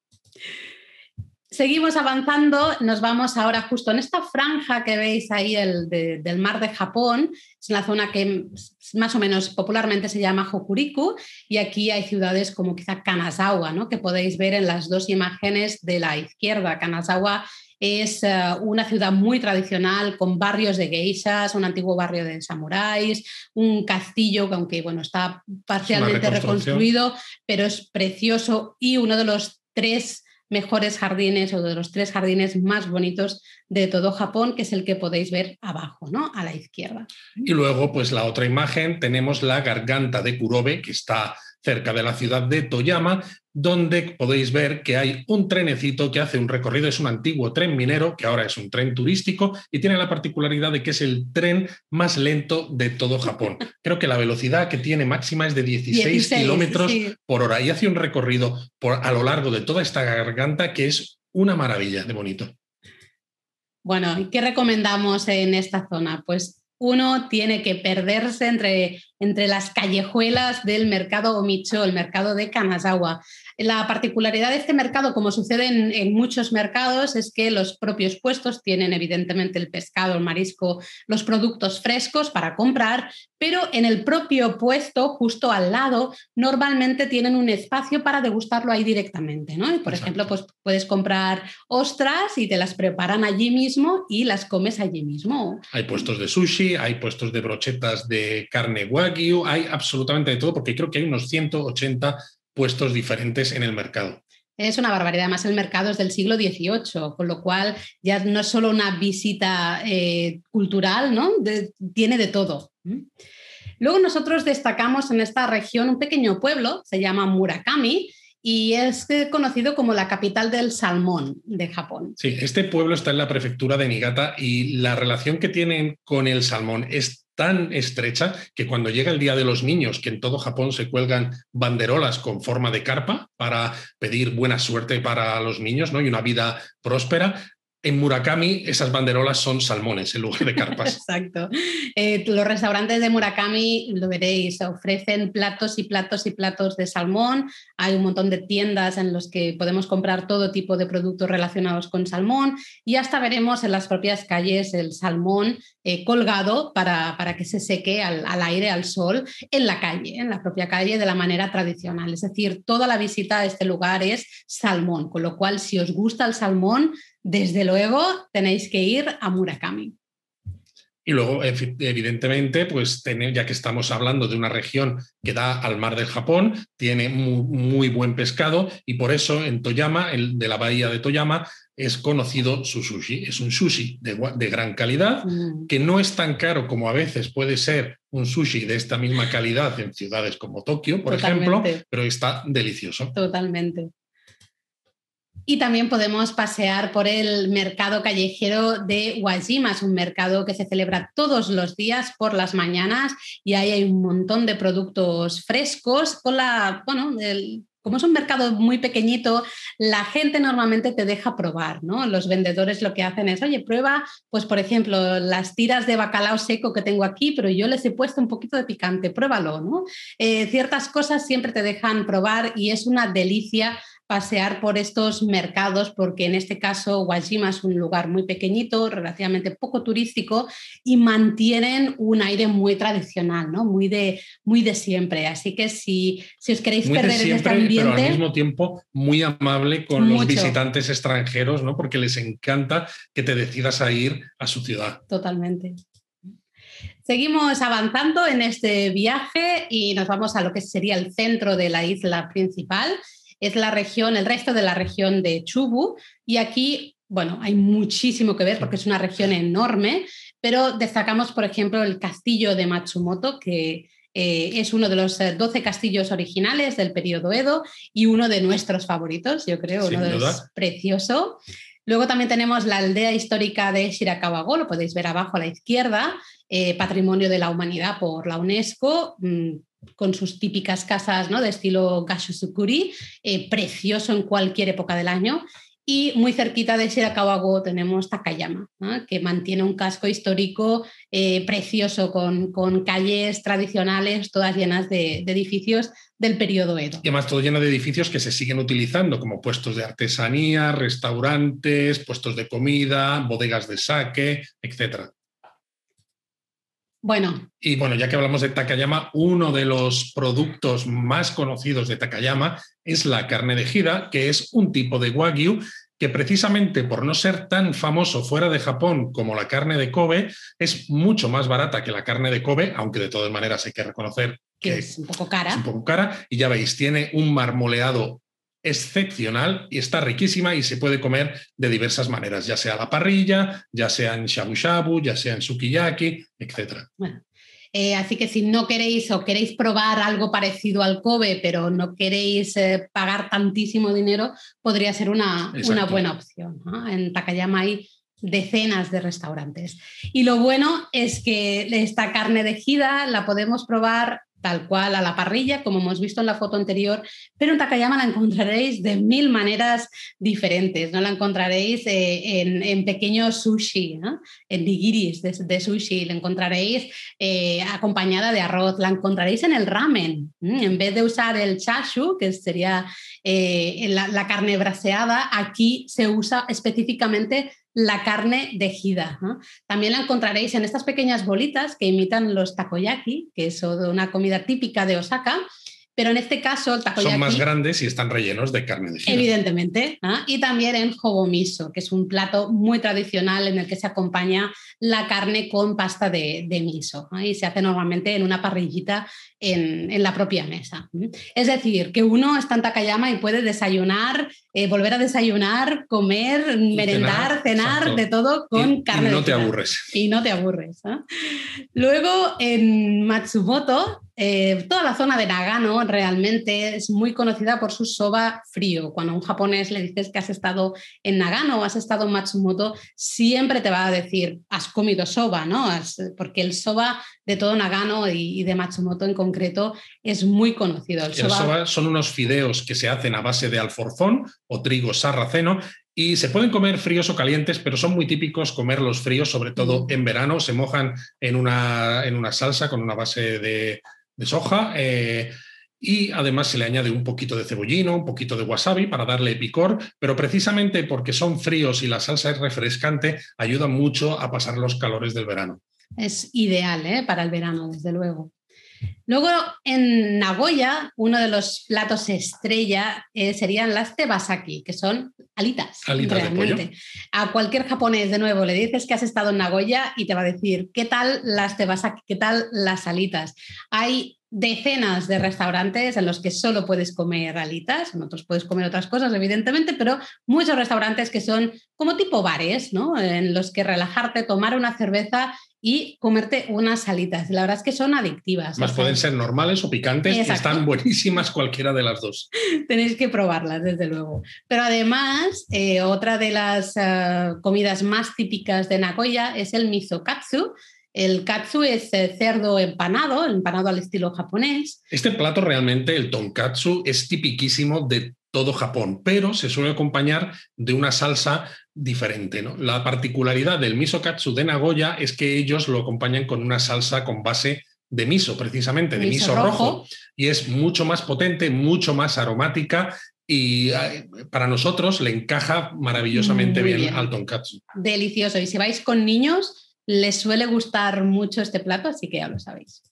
Seguimos avanzando, nos vamos ahora justo en esta franja que veis ahí el del mar de Japón, es la zona que más o menos popularmente se llama Hokuriku y aquí hay ciudades como quizá Kanazawa, ¿no? que podéis ver en las dos imágenes de la izquierda. Kanazawa es eh, una ciudad muy tradicional con barrios de geishas, un antiguo barrio de samuráis, un castillo que aunque bueno, está parcialmente reconstruido, pero es precioso y uno de los tres mejores jardines o de los tres jardines más bonitos de todo Japón, que es el que podéis ver abajo, ¿no? A la izquierda. Y luego, pues la otra imagen, tenemos la garganta de Kurobe, que está cerca de la ciudad de Toyama, donde podéis ver que hay un trenecito que hace un recorrido, es un antiguo tren minero, que ahora es un tren turístico, y tiene la particularidad de que es el tren más lento de todo Japón. Creo que la velocidad que tiene máxima es de 16, kilómetros por hora y hace un recorrido por, a lo largo de toda esta garganta que es una maravilla de bonito. Bueno, ¿y qué recomendamos en esta zona? Pues uno tiene que perderse entre entre las callejuelas del mercado Omicho, el mercado de Kanazawa. La particularidad de este mercado, como sucede en, muchos mercados, es que los propios puestos tienen evidentemente el pescado, el marisco, los productos frescos para comprar, pero en el propio puesto, justo al lado, normalmente tienen un espacio para degustarlo ahí directamente. ¿no? por ejemplo, pues puedes comprar ostras y te las preparan allí mismo y las comes allí mismo. Hay puestos de sushi, hay puestos de brochetas de carne wagyu, hay absolutamente de todo, porque creo que hay unos 180 puestos diferentes en el mercado. Es una barbaridad. Además, el mercado es del siglo XVIII, con lo cual ya no es solo una visita eh, cultural, ¿no? tiene de todo. Luego nosotros destacamos en esta región un pequeño pueblo, se llama Murakami, y es conocido como la capital del salmón de Japón. Sí, este pueblo está en la prefectura de Niigata y la relación que tienen con el salmón es tan estrecha que cuando llega el Día de los Niños, que en todo Japón se cuelgan banderolas con forma de carpa para pedir buena suerte para los niños ¿no? y una vida próspera, en Murakami esas banderolas son salmones en lugar de carpas. <laughs> Exacto. Eh, los restaurantes de Murakami, lo veréis, ofrecen platos y platos y platos de salmón. Hay un montón de tiendas en los que podemos comprar todo tipo de productos relacionados con salmón y hasta veremos en las propias calles el salmón eh, colgado para, para, que se seque al, al, aire, al sol, en la calle, en la propia calle de la manera tradicional. Es decir, toda la visita a este lugar es salmón, con lo cual si os gusta el salmón, desde luego tenéis que ir a Murakami. Y luego, evidentemente, pues ya que estamos hablando de una región que da al mar del Japón, tiene muy, buen pescado y por eso en Toyama, el de la bahía de Toyama, es conocido su sushi. Es un sushi de, gran calidad, mm. que no es tan caro como a veces puede ser un sushi de esta misma calidad en ciudades como Tokio, por ejemplo, pero está delicioso. Totalmente. Y también podemos pasear por el mercado callejero de Wajima, es un mercado que se celebra todos los días por las mañanas y ahí hay un montón de productos frescos con la, bueno, como es un mercado muy pequeñito, la gente normalmente te deja probar, ¿no? Los vendedores lo que hacen es, oye, prueba, pues por ejemplo, las tiras de bacalao seco que tengo aquí, pero yo les he puesto un poquito de picante, pruébalo, ¿no? Eh, ciertas cosas siempre te dejan probar y es una delicia pasear por estos mercados, porque en este caso Wajima es un lugar muy pequeñito, relativamente poco turístico y mantienen un aire muy tradicional, ¿no? muy, de, muy de siempre. Así que si, si os queréis perder en este ambiente... Pero al mismo tiempo muy amable con los visitantes extranjeros, ¿no? porque les encanta que te decidas a ir a su ciudad. Totalmente. Seguimos avanzando en este viaje y nos vamos a lo que sería el centro de la isla principal es la región, el resto de la región de Chubu. Y aquí, bueno, hay muchísimo que ver porque es una región enorme, pero destacamos, por ejemplo, el castillo de Matsumoto, que eh, es uno de los 12 eh, castillos originales del periodo Edo y uno de nuestros favoritos, yo creo, uno de los precioso. Luego también tenemos la aldea histórica de Shirakawago, lo podéis ver abajo a la izquierda, eh, Patrimonio de la Humanidad por la UNESCO, mm, con sus típicas casas ¿no? de estilo Gashusukuri, eh, precioso en cualquier época del año. Y muy cerquita de Shirakawago tenemos Takayama, que mantiene un casco histórico eh, precioso con, con, calles tradicionales, todas llenas de, de, edificios del periodo Edo. Y además todo lleno de edificios que se siguen utilizando como puestos de artesanía, restaurantes, puestos de comida, bodegas de sake, etc. Bueno. Y bueno, ya que hablamos de Takayama, uno de los productos más conocidos de Takayama es la carne de gira, que es un tipo de wagyu que precisamente por no ser tan famoso fuera de Japón como la carne de Kobe, es mucho más barata que la carne de Kobe, aunque de todas maneras hay que reconocer que, es un poco cara. Es un poco cara. Y ya veis, tiene un marmoleado excepcional y está riquísima y se puede comer de diversas maneras, ya sea a la parrilla, ya sea en shabu shabu, ya sea en sukiyaki, etc. Eh, así que si no queréis o queréis probar algo parecido al Kobe, pero no queréis eh, pagar tantísimo dinero, podría ser una, una buena opción. En Takayama hay decenas de restaurantes. Y lo bueno es que esta carne de jida la podemos probar tal cual a la parrilla, como hemos visto en la foto anterior, pero en Takayama la encontraréis de mil maneras diferentes. No la encontraréis eh, en, pequeños sushi, en nigiris de, sushi, la encontraréis eh, acompañada de arroz, la encontraréis en el ramen. En vez de usar el chashu, que sería eh, la, carne braseada, aquí se usa específicamente la carne de jida. También la encontraréis en estas pequeñas bolitas que imitan los takoyaki, que es una comida típica de Osaka, pero en este caso el takoyaki... Son más grandes y están rellenos de carne de Evidentemente. ¿ah? Y también en hobomiso, que es un plato muy tradicional en el que se acompaña la carne con pasta de, miso. ¿ah? Y se hace normalmente en una parrillita en, la propia mesa. Es decir, que uno está en Takayama y puede desayunar, eh, volver a desayunar, comer, merendar, cenar, de todo con carne. Y no te aburres. Y no te aburres. Luego en Matsumoto eh, toda la zona de Nagano realmente es muy conocida por su soba frío. Cuando a un japonés le dices que has estado en Nagano o has estado en Matsumoto, siempre te va a decir, has comido soba, ¿no? porque el soba de todo Nagano y, de Matsumoto en concreto es muy conocido. El soba... son unos fideos que se hacen a base de alforzón o trigo sarraceno y se pueden comer fríos o calientes, pero son muy típicos comerlos fríos, sobre todo en verano. Se mojan en una, en una salsa con una base de, de soja. Eh, y además se le añade un poquito de cebollino, un poquito de wasabi para darle picor, pero precisamente porque son fríos y la salsa es refrescante, ayuda mucho a pasar los calores del verano. Es ideal ¿eh? para el verano, desde luego. Luego en Nagoya, uno de los platos estrella eh, serían las tebasaki, que son alitas. Alitas realmente. A cualquier japonés, de nuevo, le dices que has estado en Nagoya y te va a decir, ¿qué tal las tebasaki? ¿Qué tal las alitas? Hay decenas de restaurantes en los que solo puedes comer alitas, en otros puedes comer otras cosas, evidentemente, pero muchos restaurantes que son como tipo bares, ¿no? En los que relajarte, tomar una cerveza y comerte unas alitas. La verdad es que son adictivas. Más pueden ser normales o picantes, están buenísimas cualquiera de las dos. <laughs> Tenéis que probarlas, desde luego. Pero además, eh, otra de las eh, comidas más típicas de Nagoya es el miso katsu. El katsu es cerdo empanado, empanado al estilo japonés. Este plato realmente, el tonkatsu, es tipiquísimo de todo Japón, pero se suele acompañar de una salsa diferente. ¿no? La particularidad del miso katsu de Nagoya es que ellos lo acompañan con una salsa con base de miso, precisamente, de miso, rojo, y es mucho más potente, mucho más aromática y para nosotros le encaja maravillosamente bien, bien, al tonkatsu. Delicioso. Y si vais con niños, les suele gustar mucho este plato, así que ya lo sabéis.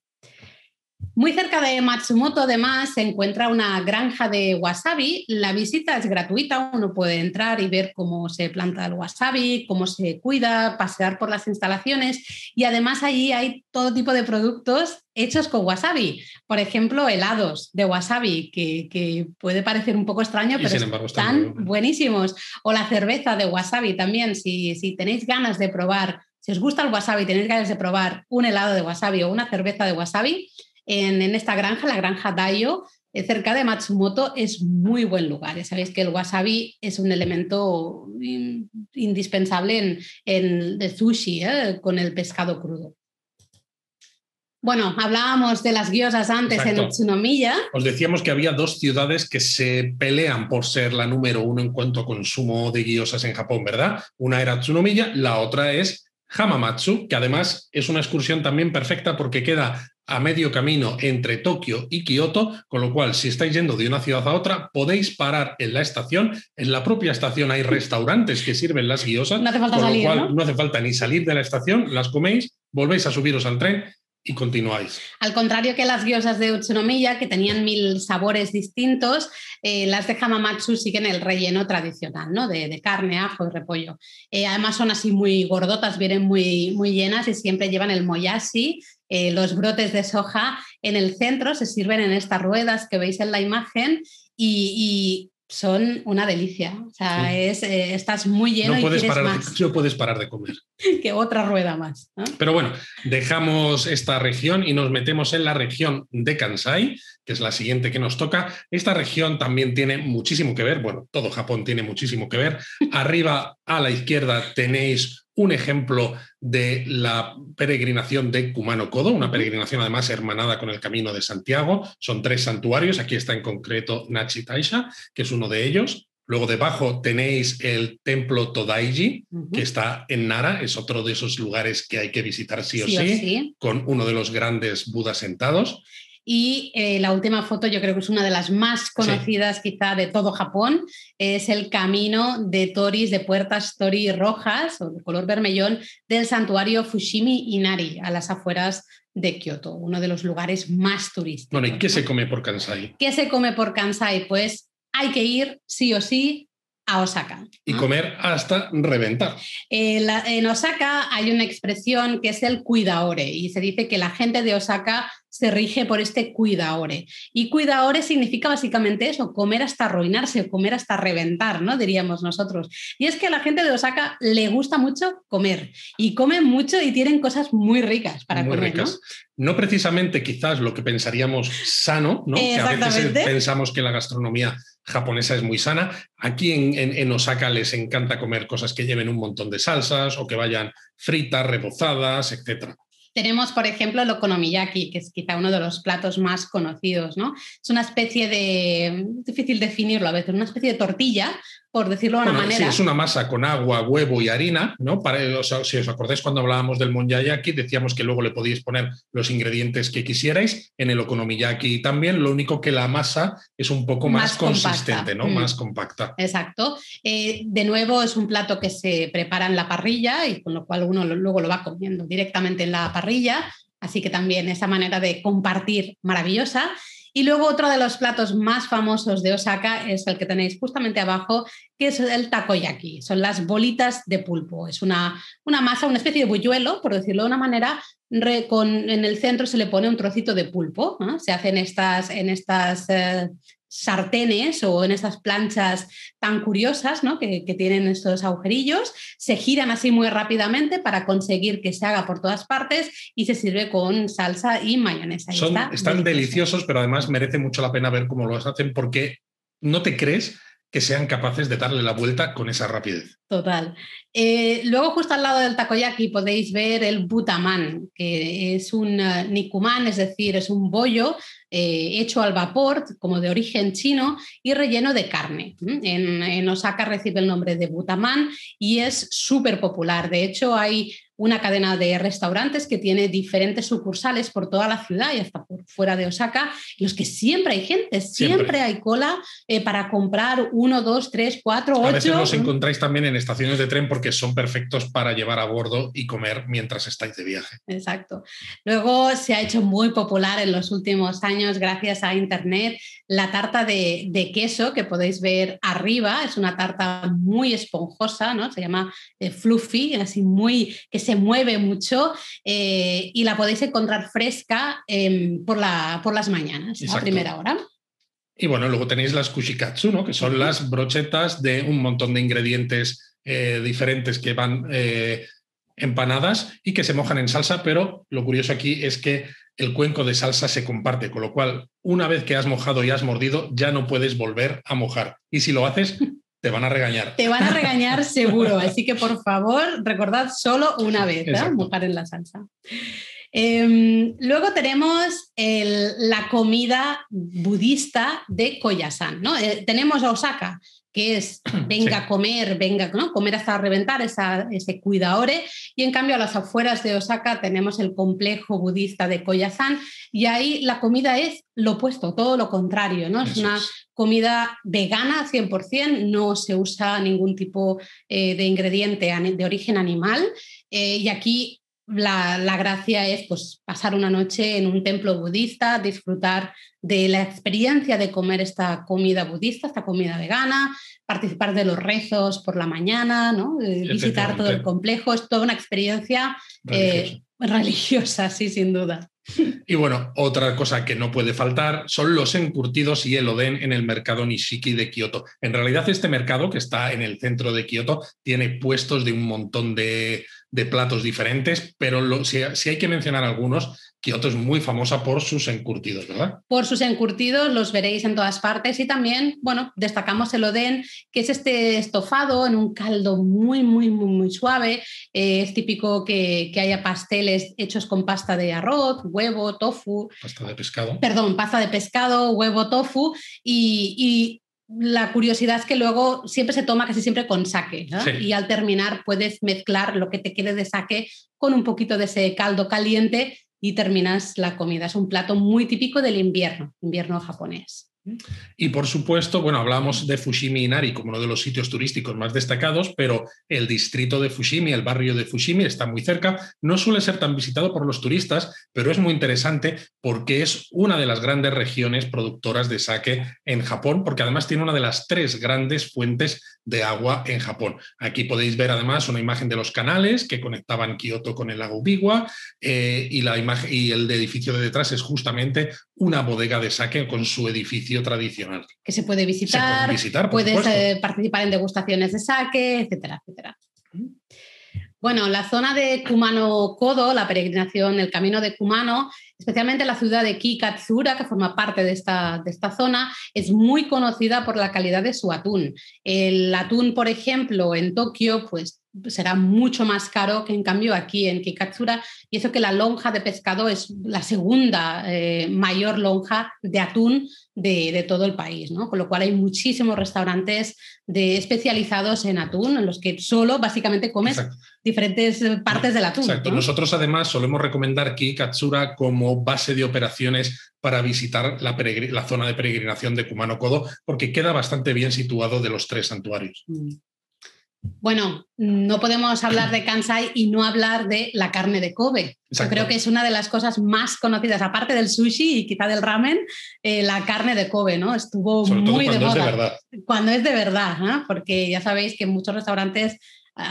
Muy cerca de Matsumoto, además, se encuentra una granja de wasabi. La visita es gratuita, uno puede entrar y ver cómo se planta el wasabi, cómo se cuida, pasear por las instalaciones y además allí hay todo tipo de productos hechos con wasabi. Por ejemplo, helados de wasabi, que, puede parecer un poco extraño, pero están buenísimos. O la cerveza de wasabi también, si, si tenéis ganas de probar, si os gusta el wasabi y tenéis ganas de probar un helado de wasabi o una cerveza de wasabi, en, esta granja, la granja Dayo, eh, cerca de Matsumoto, es muy buen lugar. Ya sabéis que el wasabi es un elemento indispensable en, en el sushi, ¿eh? con el pescado crudo. Bueno, hablábamos de las guiosas antes en Utsunomiya. Os decíamos que había dos ciudades que se pelean por ser la número uno en cuanto a consumo de guiosas en Japón, ¿verdad? Una era Utsunomiya, la otra es Hamamatsu, que además es una excursión también perfecta porque queda a medio camino entre Tokio y Kioto, con lo cual si estáis yendo de una ciudad a otra, podéis parar en la estación. En la propia estación hay restaurantes que sirven las guiosas, no hace falta con lo cual ¿no? hace falta ni salir de la estación, las coméis, volvéis a subiros al tren y continuáis. Al contrario que las guiosas de Utsunomiya, que tenían mil sabores distintos, eh, las de Hamamatsu siguen el relleno tradicional, ¿no? De, carne, ajo y repollo. Eh, además son así muy gordotas, vienen muy, muy llenas y siempre llevan el moyashi, eh, los brotes de soja en el centro, se sirven en estas ruedas que veis en la imagen y, son una delicia. O sea, es, eh, estás muy lleno no puedes y parar más. De, <laughs> no puedes parar de comer. <laughs> que otra rueda más. Pero bueno, dejamos esta región y nos metemos en la región de Kansai, que es la siguiente que nos toca. Esta región también tiene muchísimo que ver, bueno, todo Japón tiene muchísimo que ver. <laughs> Arriba a la izquierda tenéis un ejemplo de la peregrinación de Cumano Codo, una peregrinación además hermanada con el Camino de Santiago. Son tres santuarios, aquí está en concreto Nachi Taisha, que es uno de ellos. Luego debajo tenéis el templo Todaiji, que está en Nara, es otro de esos lugares que hay que visitar sí o sí, con uno de los grandes Budas sentados. Y eh, la última foto yo creo que es una de las más conocidas quizá de todo Japón, es el camino de toris, de puertas tori rojas o de color vermellón del santuario Fushimi Inari, a las afueras de Kioto, uno de los lugares más turísticos. Bueno, ¿y qué se come por Kansai? ¿Qué se come por Kansai? Pues hay que ir sí o sí a Osaka. Y comer hasta reventar. Eh, en Osaka hay una expresión que es el cuidaore y se dice que la gente de Osaka se rige por este cuidaore. Y cuidaore significa básicamente eso, comer hasta arruinarse o comer hasta reventar, ¿no? Diríamos nosotros. Y es que a la gente de Osaka le gusta mucho comer y comen mucho y tienen cosas muy ricas para comer. ¿no? no precisamente quizás lo que pensaríamos sano, ¿no? Que a veces pensamos que la gastronomía japonesa es muy sana. Aquí en, Osaka les encanta comer cosas que lleven un montón de salsas o que vayan fritas, rebozadas, etc. Tenemos, por ejemplo, el okonomiyaki, que es quizá uno de los platos más conocidos, ¿no? Es una especie de, difícil definirlo a veces, una especie de tortilla por decirlo de una manera. Sí, es una masa con agua, huevo y harina, ¿no? Para, si os acordáis cuando hablábamos del monyayaki, decíamos que luego le podíais poner los ingredientes que quisierais. En el okonomiyaki también, lo único que la masa es un poco más, consistente, ¿no? Mm. Más compacta. Exacto. Eh, de nuevo, es un plato que se prepara en la parrilla y con lo cual uno luego lo va comiendo directamente en la parrilla. Así que también esa manera de compartir maravillosa. Y luego otro de los platos más famosos de Osaka es el que tenéis justamente abajo, que es el takoyaki. Son las bolitas de pulpo. Es una, una masa, una especie de buñuelo, por decirlo de una manera, con, en el centro se le pone un trocito de pulpo. Se hacen estas, en estas eh, sartenes o en estas planchas tan curiosas ¿no? que, tienen estos agujerillos, se giran así muy rápidamente para conseguir que se haga por todas partes y se sirve con salsa y mayonesa. están deliciosos, pero además merece mucho la pena ver cómo los hacen porque no te crees que sean capaces de darle la vuelta con esa rapidez. Total. Eh, luego, justo al lado del takoyaki, podéis ver el butaman, que es un uh, nikuman, es decir, es un bollo eh, hecho al vapor, como de origen chino, y relleno de carne. En, en Osaka recibe el nombre de butaman y es súper popular. De hecho, hay una cadena de restaurantes que tiene diferentes sucursales por toda la ciudad y hasta por fuera de Osaka, en los que siempre hay gente, siempre, hay cola eh, para comprar uno, dos, tres, cuatro, ocho. A veces los encontráis también en estaciones de tren porque son perfectos para llevar a bordo y comer mientras estáis de viaje. Exacto. Luego se ha hecho muy popular en los últimos años, gracias a Internet, la tarta de, queso que podéis ver arriba. Es una tarta muy esponjosa, ¿no? Se llama eh, fluffy, así muy que se mueve mucho eh, y la podéis encontrar fresca em, por, la, por las mañanas, a primera hora. Y bueno, luego tenéis las kushikatsu, ¿no? que son las brochetas de un montón de ingredientes eh, diferentes que van eh, empanadas y que se mojan en salsa, pero lo curioso aquí es que el cuenco de salsa se comparte, con lo cual una vez que has mojado y has mordido ya no puedes volver a mojar. Y si lo haces, <laughs> te van a regañar. Te van a regañar <laughs> seguro, así que por favor recordad solo una vez, ¿eh? mojar en la salsa. Em, luego tenemos la comida budista de Koyasan. ¿no? Eh, tenemos a Osaka, que es <clears throat> venga a comer, venga, ¿no? comer hasta reventar esa, ese cuidaore. Y en cambio a las afueras de Osaka tenemos el complejo budista de Koyasan y ahí la comida es lo opuesto, todo lo contrario, ¿no? Es una comida vegana 100%, no se usa ningún tipo eh, de ingrediente de origen animal eh, y aquí la, la, gracia es pues, pasar una noche en un templo budista, disfrutar de la experiencia de comer esta comida budista, esta comida vegana, participar de los rezos por la mañana, ¿no? Eh, visitar todo el complejo. Es toda una experiencia religiosa, eh, sí, sin duda. <laughs> Y bueno, otra cosa que no puede faltar son los encurtidos y el oden en el mercado Nishiki de Kioto. En realidad, este mercado que está en el centro de Kioto tiene puestos de un montón de, platos diferentes, pero si, hay que mencionar algunos, Kioto es muy famosa por sus encurtidos, ¿verdad? Por sus encurtidos los veréis en todas partes y también, bueno, destacamos el oden, que es este estofado en un caldo muy, muy, muy, muy suave. Eh, es típico que, haya pasteles hechos con pasta de arroz, huevo, tofu. Pasta de pescado. Perdón, pasta de pescado, huevo, tofu y, la curiosidad es que luego siempre se toma casi siempre con sake y al terminar puedes mezclar lo que te quede de sake con un poquito de ese caldo caliente y terminas la comida. Es un plato muy típico del invierno, invierno japonés. Y por supuesto, bueno, hablamos de Fushimi Inari como uno de los sitios turísticos más destacados, pero el distrito de Fushimi, el barrio de Fushimi, está muy cerca. No suele ser tan visitado por los turistas, pero es muy interesante porque es una de las grandes regiones productoras de sake en Japón, porque además tiene una de las tres grandes fuentes de agua en Japón. Aquí podéis ver además una imagen de los canales que conectaban Kioto con el lago Biwa eh, y, la imagen, y el edificio de detrás es justamente una bodega de sake con su edificio tradicional. Que se puede visitar, puedes eh, participar en degustaciones de sake, etcétera, etcétera. Bueno, la zona de Kumano Kodo, la peregrinación, el camino de Kumano, especialmente la ciudad de Kikatsura, que forma parte de esta, de esta zona, es muy conocida por la calidad de su atún. El atún, por ejemplo, en Tokio, pues será mucho más caro que en cambio aquí en Kikatsura, y eso que la lonja de pescado es la segunda eh, mayor lonja de atún de, todo el país, ¿no? Con lo cual hay muchísimos restaurantes de, especializados en atún, en los que solo básicamente comes diferentes partes del atún. Exacto. Nosotros además solemos recomendar Kikatsura como base de operaciones para visitar la, la zona de peregrinación de Kumano Kodo, porque queda bastante bien situado de los tres santuarios. Mm. Bueno, no podemos hablar de Kansai y no hablar de la carne de Kobe. Yo creo que es una de las cosas más conocidas, aparte del sushi y quizá del ramen, eh, la carne de Kobe, ¿no? Estuvo muy de moda. Es de verdad. Cuando es de verdad, ¿no? porque ya sabéis que muchos restaurantes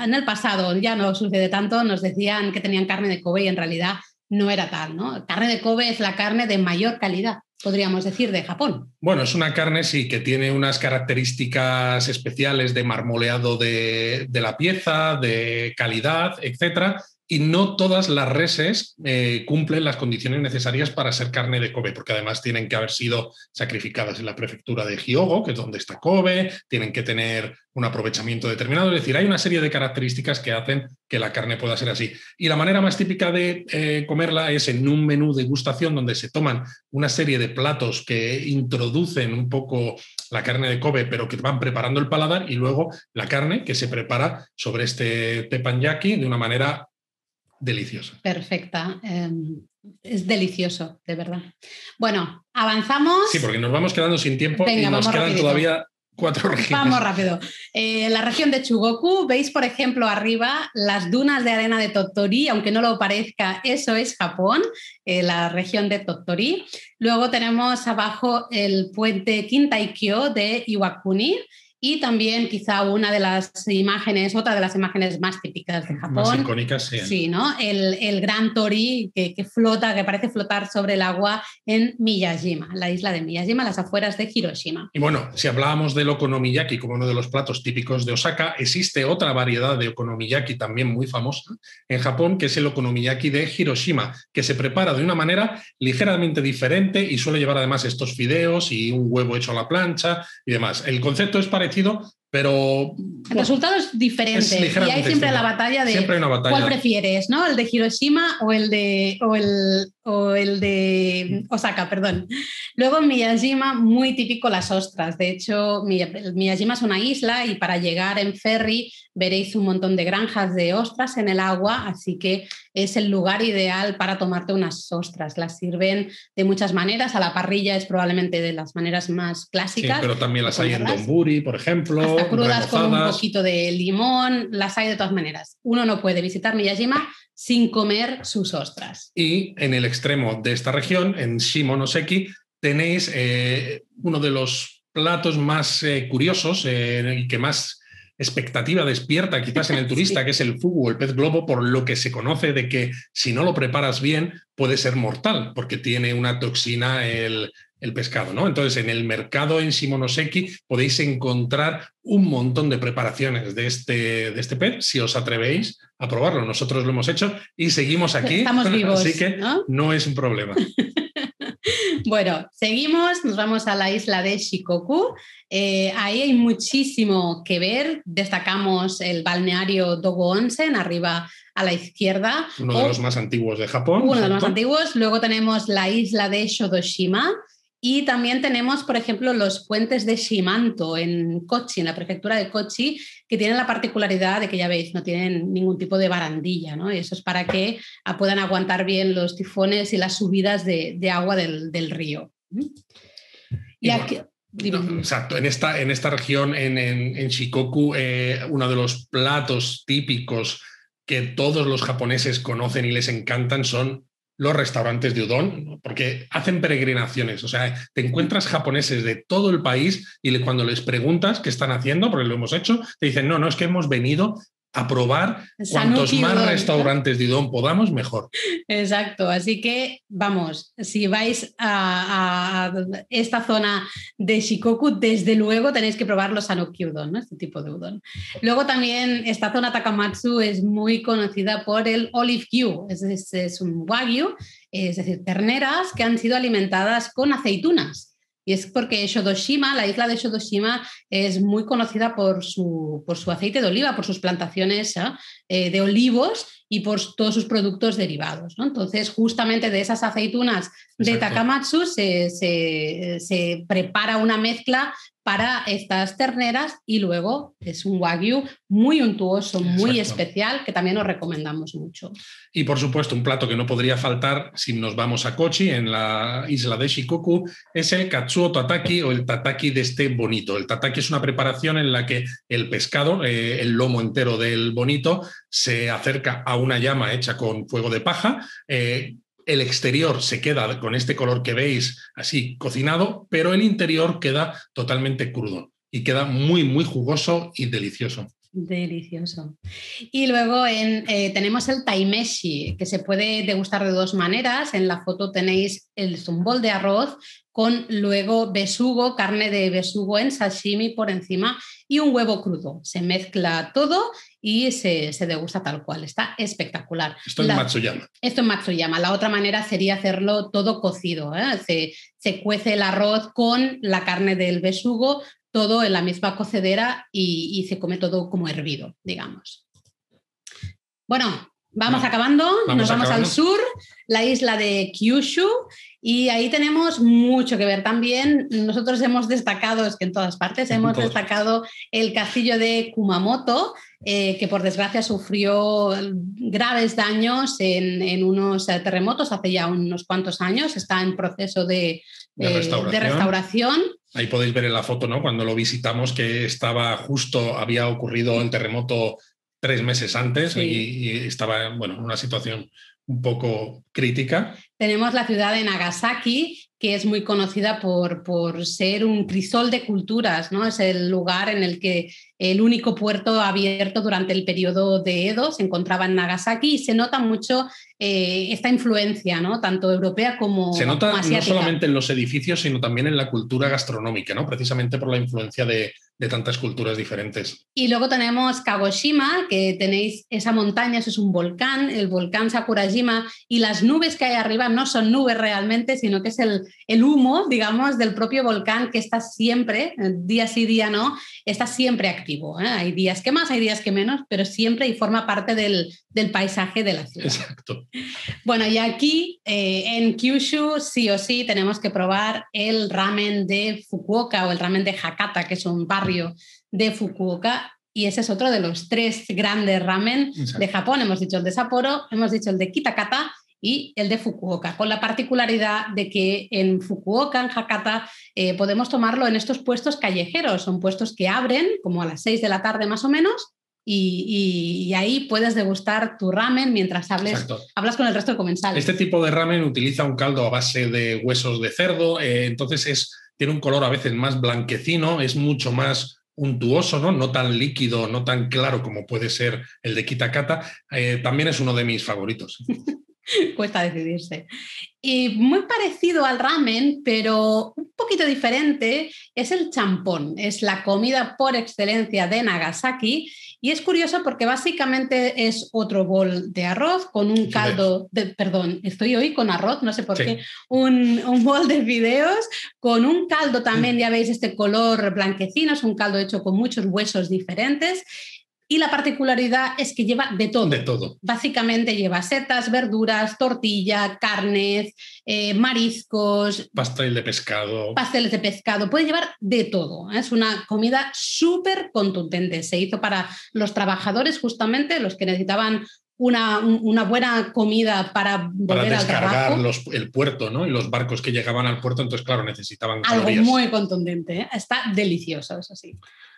en el pasado, ya no sucede tanto, nos decían que tenían carne de Kobe y en realidad no era tal, ¿no? Carne de Kobe es la carne de mayor calidad podríamos decir, de Japón. Bueno, es una carne, sí, que tiene unas características especiales de marmoleado de, de la pieza, de calidad, etcétera, y no todas las reses eh, cumplen las condiciones necesarias para ser carne de Kobe, porque además tienen que haber sido sacrificadas en la prefectura de Hyogo, que es donde está Kobe, tienen que tener un aprovechamiento determinado, es decir, hay una serie de características que hacen que la carne pueda ser así. Y la manera más típica de eh, comerla es en un menú de gustación donde se toman una serie de platos que introducen un poco la carne de Kobe, pero que van preparando el paladar, y luego la carne que se prepara sobre este teppanyaki de una manera deliciosa. Perfecta. Em, es delicioso, de verdad. Bueno, avanzamos. Sí, porque nos vamos quedando sin tiempo y nos quedan todavía cuatro regiones. Vamos rápido. Eh, la región de Chugoku, veis por ejemplo arriba las dunas de arena de Tottori, aunque no lo parezca, eso es Japón, eh, la región de Tottori. Luego tenemos abajo el puente Kintaikyo de Iwakuni y también quizá una de las imágenes, otra de las imágenes más típicas de Japón. Más icónicas, sí. Sí, ¿no? El, el gran tori que, que, flota, que parece flotar sobre el agua en Miyajima, la isla de Miyajima, las afueras de Hiroshima. Y bueno, si hablábamos del okonomiyaki como uno de los platos típicos de Osaka, existe otra variedad de okonomiyaki también muy famosa en Japón, que es el okonomiyaki de Hiroshima, que se prepara de una manera ligeramente diferente y suele llevar además estos fideos y un huevo hecho a la plancha y demás. El concepto es parecido pero... El resultado es diferente. y hay siempre la batalla de cuál prefieres, ¿no? ¿El de Hiroshima o el de, o el, o el de Osaka, perdón. Luego en Miyajima, muy típico las ostras. De hecho, Miyajima es una isla y para llegar en ferry veréis un montón de granjas de ostras en el agua, así que es el lugar ideal para tomarte unas ostras. Las sirven de muchas maneras, a la parrilla es probablemente de las maneras más clásicas. pero también las hay en donburi, por ejemplo. Hasta crudas con un poquito de limón, las hay de todas maneras. Uno no puede visitar Miyajima sin comer sus ostras. Y en el extremo de esta región, en Shimonoseki, tenéis eh, uno de los platos más eh, curiosos eh, y que más expectativa despierta quizás en el <laughs> turista, que es el fugu o el pez globo, por lo que se conoce de que si no lo preparas bien puede ser mortal, porque tiene una toxina el, el pescado, ¿no? Entonces, en el mercado en Shimonoseki podéis encontrar un montón de preparaciones de este, de este pez, si os atrevéis a probarlo. Nosotros lo hemos hecho y seguimos aquí. Estamos <laughs> vivos. Así que ¿no? es un problema. <laughs> bueno, seguimos, nos vamos a la isla de Shikoku. Eh, ahí hay muchísimo que ver. Destacamos el balneario Dogo Onsen, arriba a la izquierda. Uno de los más antiguos de Japón. Uno de los más antiguos. Luego tenemos la isla de Shodoshima, y también tenemos, por ejemplo, los puentes de Shimanto en Kochi, en la prefectura de Kochi, que tienen la particularidad de que ya veis, no tienen ningún tipo de barandilla, ¿no? Y eso es para que puedan aguantar bien los tifones y las subidas de, agua del, río. Y, aquí, exacto, en esta, en esta región, en, en, Shikoku, eh, uno de los platos típicos que todos los japoneses conocen y les encantan son los restaurantes de udon, porque hacen peregrinaciones, o sea, te encuentras japoneses de todo el país y cuando les preguntas qué están haciendo, porque lo hemos hecho, te dicen, no, no, es que hemos venido a probar cuantos más restaurantes de udon podamos, mejor. Exacto, así que vamos, si vais a, esta zona de Shikoku, desde luego tenéis que probar los Sanoki udon, ¿no? este tipo de udon. Luego también esta zona Takamatsu es muy conocida por el olive Q, es, es un wagyu, es decir, terneras que han sido alimentadas con aceitunas. Y es porque Shodoshima, la isla de Shodoshima, es muy conocida por su, por su aceite de oliva, por sus plantaciones ¿eh? Eh, de olivos y por todos sus productos derivados. Entonces, justamente de esas aceitunas de Takamatsu se, se, prepara una mezcla para estas terneras y luego es un wagyu muy untuoso, muy especial, que también os recomendamos mucho. Y por supuesto, un plato que no podría faltar si nos vamos a Kochi, en la isla de Shikoku, es el katsuo tataki o el tataki de este bonito. El tataki es una preparación en la que el pescado, eh, el lomo entero del bonito, se acerca a una llama hecha con fuego de paja, eh, el exterior se queda con este color que veis así cocinado, pero el interior queda totalmente crudo y queda muy, muy jugoso y delicioso. Delicioso. Y luego eh, tenemos el taimeshi, que se puede degustar de dos maneras. En la foto tenéis el zumbol de arroz con luego besugo, carne de besugo en sashimi por encima y un huevo crudo. Se mezcla todo y se, degusta tal cual. Está espectacular. Esto es Matsuyama. Esto es Matsuyama. La otra manera sería hacerlo todo cocido. ¿eh? Se, se, cuece el arroz con la carne del besugo, todo en la misma cocedera y, se come todo como hervido, digamos. Bueno, vamos acabando, nos vamos al sur, la isla de Kyushu, y ahí tenemos mucho que ver también. Nosotros hemos destacado, es que en todas partes, hemos destacado el castillo de Kumamoto, eh, que por desgracia sufrió graves daños en, unos terremotos hace ya unos cuantos años, está en proceso de, de eh, restauración. Ahí podéis ver en la foto, ¿no? Cuando lo visitamos, que estaba justo, había ocurrido el terremoto tres meses antes y, estaba, bueno, en una situación un poco crítica. Tenemos la ciudad de Nagasaki, que es muy conocida por, por, ser un crisol de culturas, ¿no? Es el lugar en el que el único puerto abierto durante el periodo de Edo se encontraba en Nagasaki y se nota mucho eh, esta influencia, ¿no? Tanto europea como Se nota no solamente en los edificios, sino también en la cultura gastronómica, ¿no? Precisamente por la influencia de, de tantas culturas diferentes. Y luego tenemos Kagoshima, que tenéis esa montaña, eso es un volcán, el volcán Sakurajima, y las nubes que hay arriba no son nubes realmente, sino que es el, el humo, digamos, del propio volcán que está siempre, día sí, día no, está siempre activo. ¿eh? Hay días que más, hay días que menos, pero siempre y forma parte del, del paisaje de la ciudad. Exacto. Bueno, y aquí eh, en Kyushu sí o sí tenemos que probar el ramen de Fukuoka o el ramen de Hakata, que es un barrio de Fukuoka. Y ese es otro de los tres grandes ramen de Japón. Hemos dicho el de Sapporo, hemos dicho el de Kitakata y el de Fukuoka, con la particularidad de que en Fukuoka, en Hakata, eh, podemos tomarlo en estos puestos callejeros. Son puestos que abren como a las 6 de la tarde más o menos y, ahí puedes degustar tu ramen mientras hables, hablas con el resto de comensales. Este tipo de ramen utiliza un caldo a base de huesos de cerdo, eh, entonces es, tiene un color a veces más blanquecino, es mucho más untuoso, ¿no? no tan líquido, no tan claro como puede ser el de Kitakata, eh, también es uno de mis favoritos. <laughs> Cuesta decidirse. Y muy parecido al ramen, pero un poquito diferente, es el champón. Es la comida por excelencia de Nagasaki. Y es curioso porque básicamente es otro bol de arroz con un caldo, de, perdón, estoy hoy con arroz, no sé por qué, un, un, bol de fideos con un caldo también, ya veis este color blanquecino, es un caldo hecho con muchos huesos diferentes y la particularidad es que lleva de todo. De todo. Básicamente lleva setas, verduras, tortilla, carnes, eh, mariscos. Pastel de pescado. Pasteles de pescado. Puede llevar de todo. Es una comida súper contundente. Se hizo para los trabajadores, justamente, los que necesitaban una, una, buena comida para volver para descargar Los, el puerto ¿no? y los barcos que llegaban al puerto, entonces claro, necesitaban algo muy contundente, ¿eh? está delicioso, eso sí.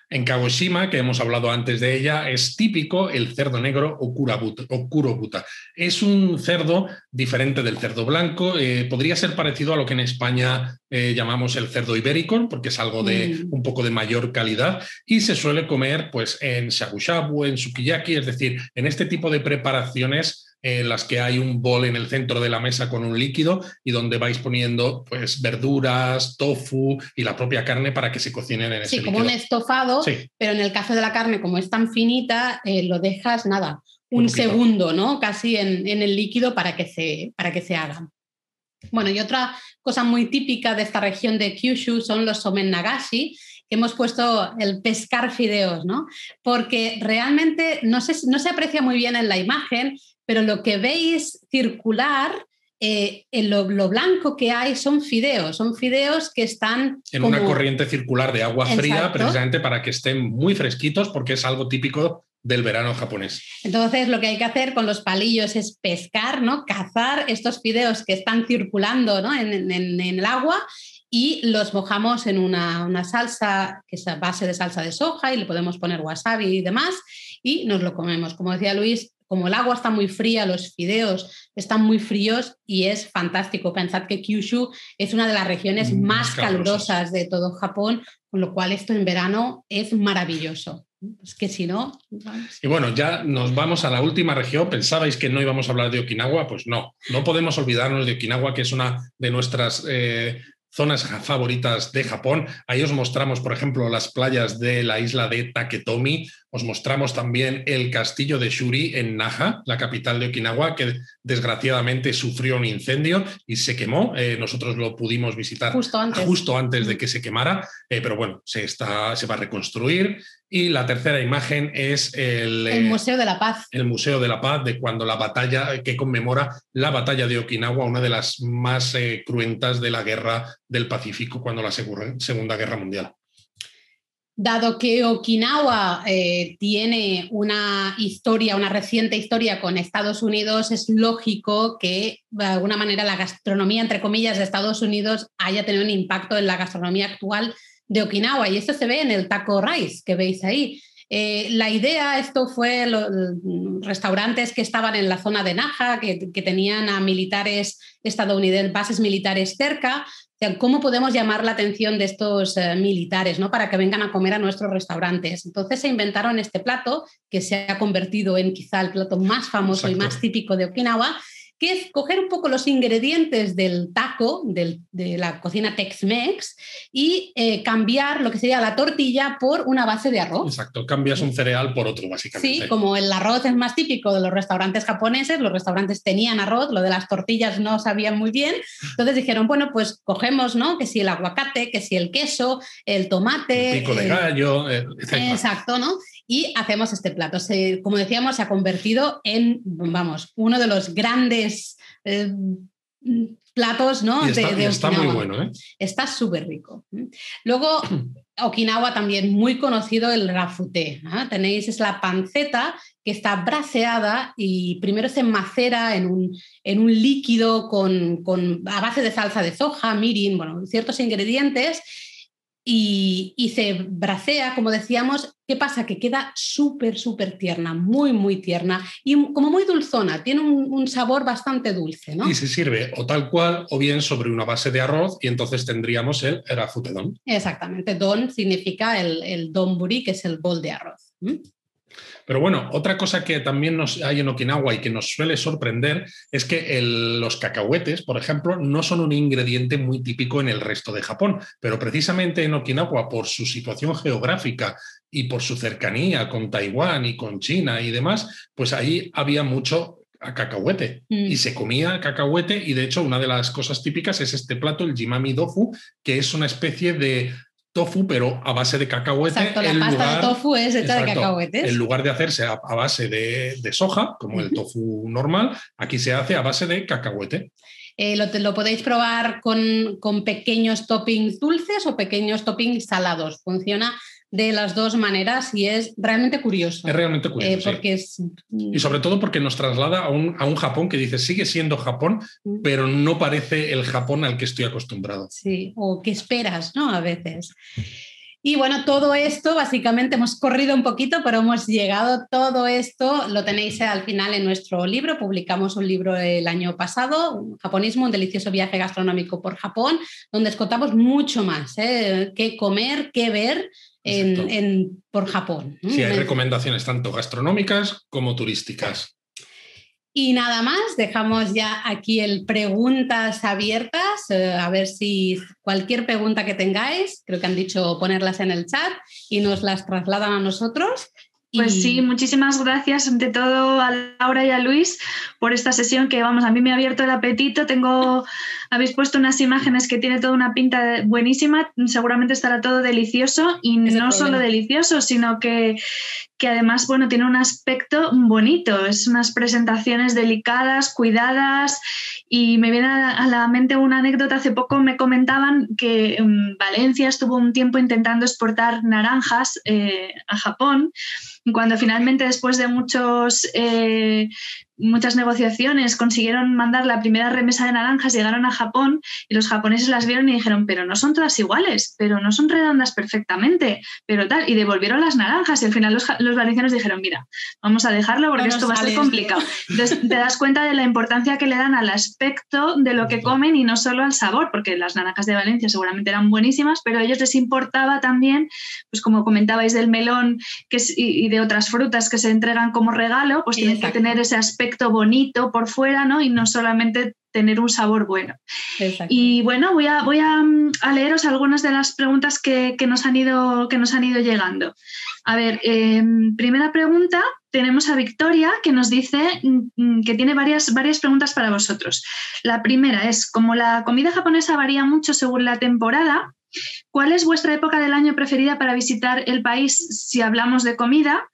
En Kagoshima, que hemos hablado antes de ella, es típico el cerdo negro o, kurobuta. Es un cerdo diferente del cerdo blanco. Eh, podría ser parecido a lo que en España eh, llamamos el cerdo ibérico, porque es algo de mm. un poco de mayor calidad y se suele comer pues, en shabu shabu, en sukiyaki, es decir, en este tipo de preparaciones en las que hay un bol en el centro de la mesa con un líquido y donde vais poniendo pues verduras, tofu y la propia carne para que se cocinen en ese Sí, como un estofado, pero en el caso de la carne, como es tan finita, eh, lo dejas nada, un, segundo, ¿no? Casi en, el líquido para que, se, para que se haga. Bueno, y otra cosa muy típica de esta región de Kyushu son los somen nagashi, que hemos puesto el pescar fideos, ¿no? Porque realmente no se, no se aprecia muy bien en la imagen, pero lo que veis circular, eh, en lo, blanco que hay son fideos, son fideos que están... En una corriente circular de agua fría, precisamente para que estén muy fresquitos, porque es algo típico del verano japonés. Entonces, lo que hay que hacer con los palillos es pescar, ¿no? Cazar estos fideos que están circulando en, el agua y los mojamos en una, una, salsa que es a base de salsa de soja y le podemos poner wasabi y demás y nos lo comemos. Como decía Luis, como el agua está muy fría, los fideos están muy fríos y es fantástico. Pensad que Kyushu es una de las regiones mm, más, calurosas de todo Japón, con lo cual esto en verano es maravilloso. Es que si no... Y bueno, ya nos vamos a la última región. ¿Pensabais que no íbamos a hablar de Okinawa? Pues no, no podemos olvidarnos de Okinawa, que es una de nuestras eh, zonas favoritas de Japón. Ahí os mostramos, por ejemplo, las playas de la isla de Taketomi. Os mostramos también el castillo de Shuri en Naha, la capital de Okinawa, que desgraciadamente sufrió un incendio y se quemó. Eh, nosotros lo pudimos visitar justo antes, justo antes de que se quemara, eh, pero bueno, se, está, se va a reconstruir. Y la tercera imagen es el, el, Museo de la Paz. El Museo de la Paz, de cuando la batalla, que conmemora la batalla de Okinawa, una de las más eh, cruentas de la guerra del Pacífico, cuando la Segunda Guerra Mundial. Dado que Okinawa eh, tiene una historia, una reciente historia con Estados Unidos, es lógico que de alguna manera la gastronomía, entre comillas, de Estados Unidos haya tenido un impacto en la gastronomía actual de Okinawa. Y esto se ve en el taco rice que veis ahí. Eh, la idea, esto fue los restaurantes que estaban en la zona de Naja, que, tenían a militares estadounidenses, bases militares cerca. ¿Cómo podemos llamar la atención de estos eh, militares ¿no? para que vengan a comer a nuestros restaurantes? Entonces se inventaron este plato que se ha convertido en quizá el plato más famoso y más típico de Okinawa que es coger un poco los ingredientes del taco, de la cocina Tex-Mex, y eh, cambiar lo que sería la tortilla por una base de arroz. Exacto, cambias un cereal por otro, básicamente. Sí, como el arroz es más típico de los restaurantes japoneses, los restaurantes tenían arroz, lo de las tortillas no sabían muy bien, entonces dijeron, bueno, pues cogemos, ¿no? Que si el aguacate, que si el queso, el tomate. El pico de gallo, eh, Exacto, ¿no? Y hacemos este plato. Se, como decíamos, se ha convertido en, vamos, uno de los grandes eh, platos ¿no? está, de, está muy bueno, ¿eh? Está súper rico. Luego, <clears throat> Okinawa también muy conocido el rafute. Tenéis es la panceta que está braseada y primero se macera en un, en un líquido con, con, a base de salsa de soja, mirin, bueno, ciertos ingredientes y, se bracea, como decíamos. ¿Qué pasa? Que queda súper, súper tierna, muy, muy tierna y como muy dulzona, tiene un, sabor bastante dulce. ¿no? Y se sirve o tal cual o bien sobre una base de arroz y entonces tendríamos el erafutedón. Exactamente, don significa el, el donburi, que es el bol de arroz. Pero bueno, otra cosa que también nos hay en Okinawa y que nos suele sorprender es que los cacahuetes, por ejemplo, no son un ingrediente muy típico en el resto de Japón, pero precisamente en Okinawa, por su situación geográfica y por su cercanía con Taiwán y con China y demás, pues ahí había mucho cacahuete mm. y se comía cacahuete y de hecho una de las cosas típicas es este plato, el jimami dofu, que es una especie de tofu, pero a base de cacahuete. Exacto, la pasta de tofu es hecha de cacahuetes. En lugar de hacerse a, base de, soja, como el tofu normal, aquí se hace a base de cacahuete. Eh, lo, lo, podéis probar con, con, pequeños toppings dulces o pequeños toppings salados. Funciona de las dos maneras y es realmente curioso. Es realmente curioso. Eh, porque es... Y sobre todo porque nos traslada a un, a un, Japón que dice, sigue siendo Japón, mm. pero no parece el Japón al que estoy acostumbrado. Sí, o que esperas, ¿no? A veces. Y bueno, todo esto, básicamente hemos corrido un poquito, pero hemos llegado, todo esto lo tenéis al final en nuestro libro. Publicamos un libro el año pasado, Japonismo, un delicioso viaje gastronómico por Japón, donde os contamos mucho más, ¿eh? qué comer, qué ver en, por Japón. Sí, hay recomendaciones tanto gastronómicas como turísticas. Y nada más, dejamos ya aquí el preguntas abiertas, eh, a ver si cualquier pregunta que tengáis, creo que han dicho ponerlas en el chat y nos las trasladan a nosotros pues sí, muchísimas gracias ante todo a Laura y a Luis por esta sesión que, vamos, a mí me ha abierto el apetito. Tengo, habéis puesto unas imágenes que tiene toda una pinta buenísima. Seguramente estará todo delicioso y no solo delicioso, sino que, que además, bueno, tiene un aspecto bonito. Es unas presentaciones delicadas, cuidadas y me viene a la mente una anécdota. Hace poco me comentaban que Valencia estuvo un tiempo intentando exportar naranjas eh, a Japón cuando finalmente después de muchos eh, muchas negociaciones, consiguieron mandar la primera remesa de naranjas, llegaron a Japón y los japoneses las vieron y dijeron, pero no son todas iguales, pero no son redondas perfectamente, pero tal, y devolvieron las naranjas. Y al final los, los valencianos dijeron, mira, vamos a dejarlo porque esto va a ser complicado. Entonces <laughs> te das cuenta de la importancia que le dan al aspecto de lo que comen y no solo al sabor, porque las naranjas de Valencia seguramente eran buenísimas, pero a ellos les importaba también, pues como comentabais del melón que y, de otras frutas que se entregan como regalo, pues tienen que tener ese aspecto bonito por fuera, ¿no? Y no solamente tener un sabor bueno. Y bueno, voy a, voy a, leeros algunas de las preguntas que, nos han ido, que nos han ido llegando. A ver, em, primera pregunta, tenemos a Victoria que nos dice mm, que tiene varias, varias preguntas para vosotros. La primera es, como la comida japonesa varía mucho según la temporada, ¿Cuál es vuestra época del año preferida para visitar el país si hablamos de comida?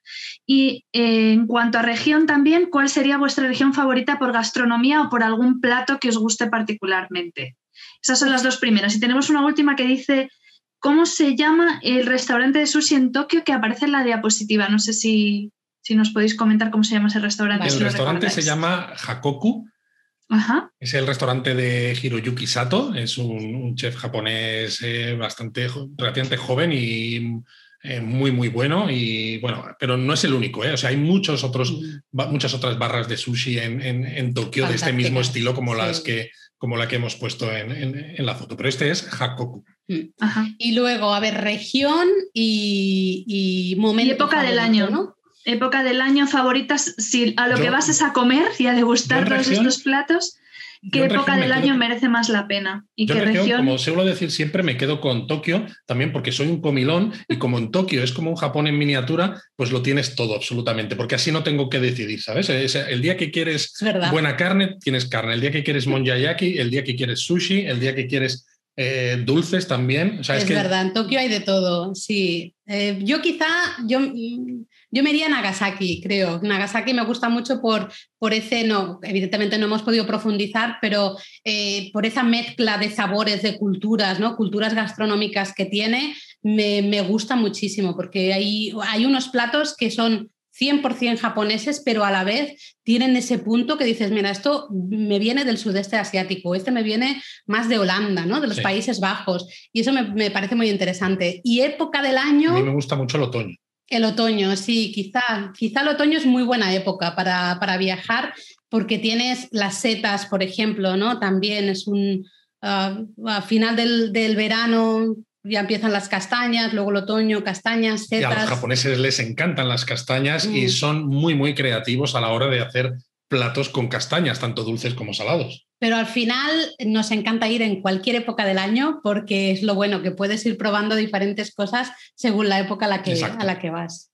Y eh, en cuanto a región también, ¿cuál sería vuestra región favorita por gastronomía o por algún plato que os guste particularmente? Esas son las dos primeras. Y tenemos una última que dice, ¿cómo se llama el restaurante de sushi en Tokio que aparece en la diapositiva? No sé si, si nos podéis comentar cómo se llama ese restaurante. El restaurante se llama Hakoku es el restaurante de Hiroyuki Sato, es un, chef japonés eh, bastante relativamente joven y eh, muy muy bueno y bueno, pero no es el único, ¿eh? o sea, hay muchos otros, mm. muchas otras barras de sushi en, Tokio de este mismo estilo como las que como la que hemos puesto en, la foto, pero este es Hakoku. Mm. Y luego, a ver, región y, y momento. Y época del año, ¿no? Época del año favoritas, si a lo que vas es a comer y a degustar todos estos platos, ¿qué época del año merece más la pena? ¿Y qué región, Como suelo decir siempre, me quedo con Tokio, también porque soy un comilón y como en Tokio es como un Japón en miniatura, pues lo tienes todo absolutamente, porque así no tengo que decidir, ¿sabes? el día que quieres buena carne, tienes carne, el día que quieres monjayaki, el día que quieres sushi, el día que quieres eh, dulces también. es, verdad, en Tokio hay de todo, sí. Eh, yo quizá, yo, yo me iría a Nagasaki, creo. Nagasaki me gusta mucho por, por ese, no, evidentemente no hemos podido profundizar, pero eh, por esa mezcla de sabores, de culturas, ¿no? culturas gastronómicas que tiene, me, me gusta muchísimo, porque hay, hay unos platos que son 100% japoneses, pero a la vez tienen ese punto que dices, mira, esto me viene del sudeste asiático, este me viene más de Holanda, ¿no? De los Países Bajos. Y eso me, parece muy interesante. Y época del año... A mí me gusta mucho el otoño. El otoño, sí, quizá, quizá el otoño es muy buena época para, para viajar porque tienes las setas, por ejemplo, ¿no? También es un... Uh, a final del, del verano ya empiezan las castañas, luego el otoño, castañas, setas. Y a los japoneses les encantan las castañas y mm. son muy, muy creativos a la hora de hacer platos con castañas, tanto dulces como salados. Pero al final nos encanta ir en cualquier época del año porque es lo bueno, que puedes ir probando diferentes cosas según la época a la que, a la que vas.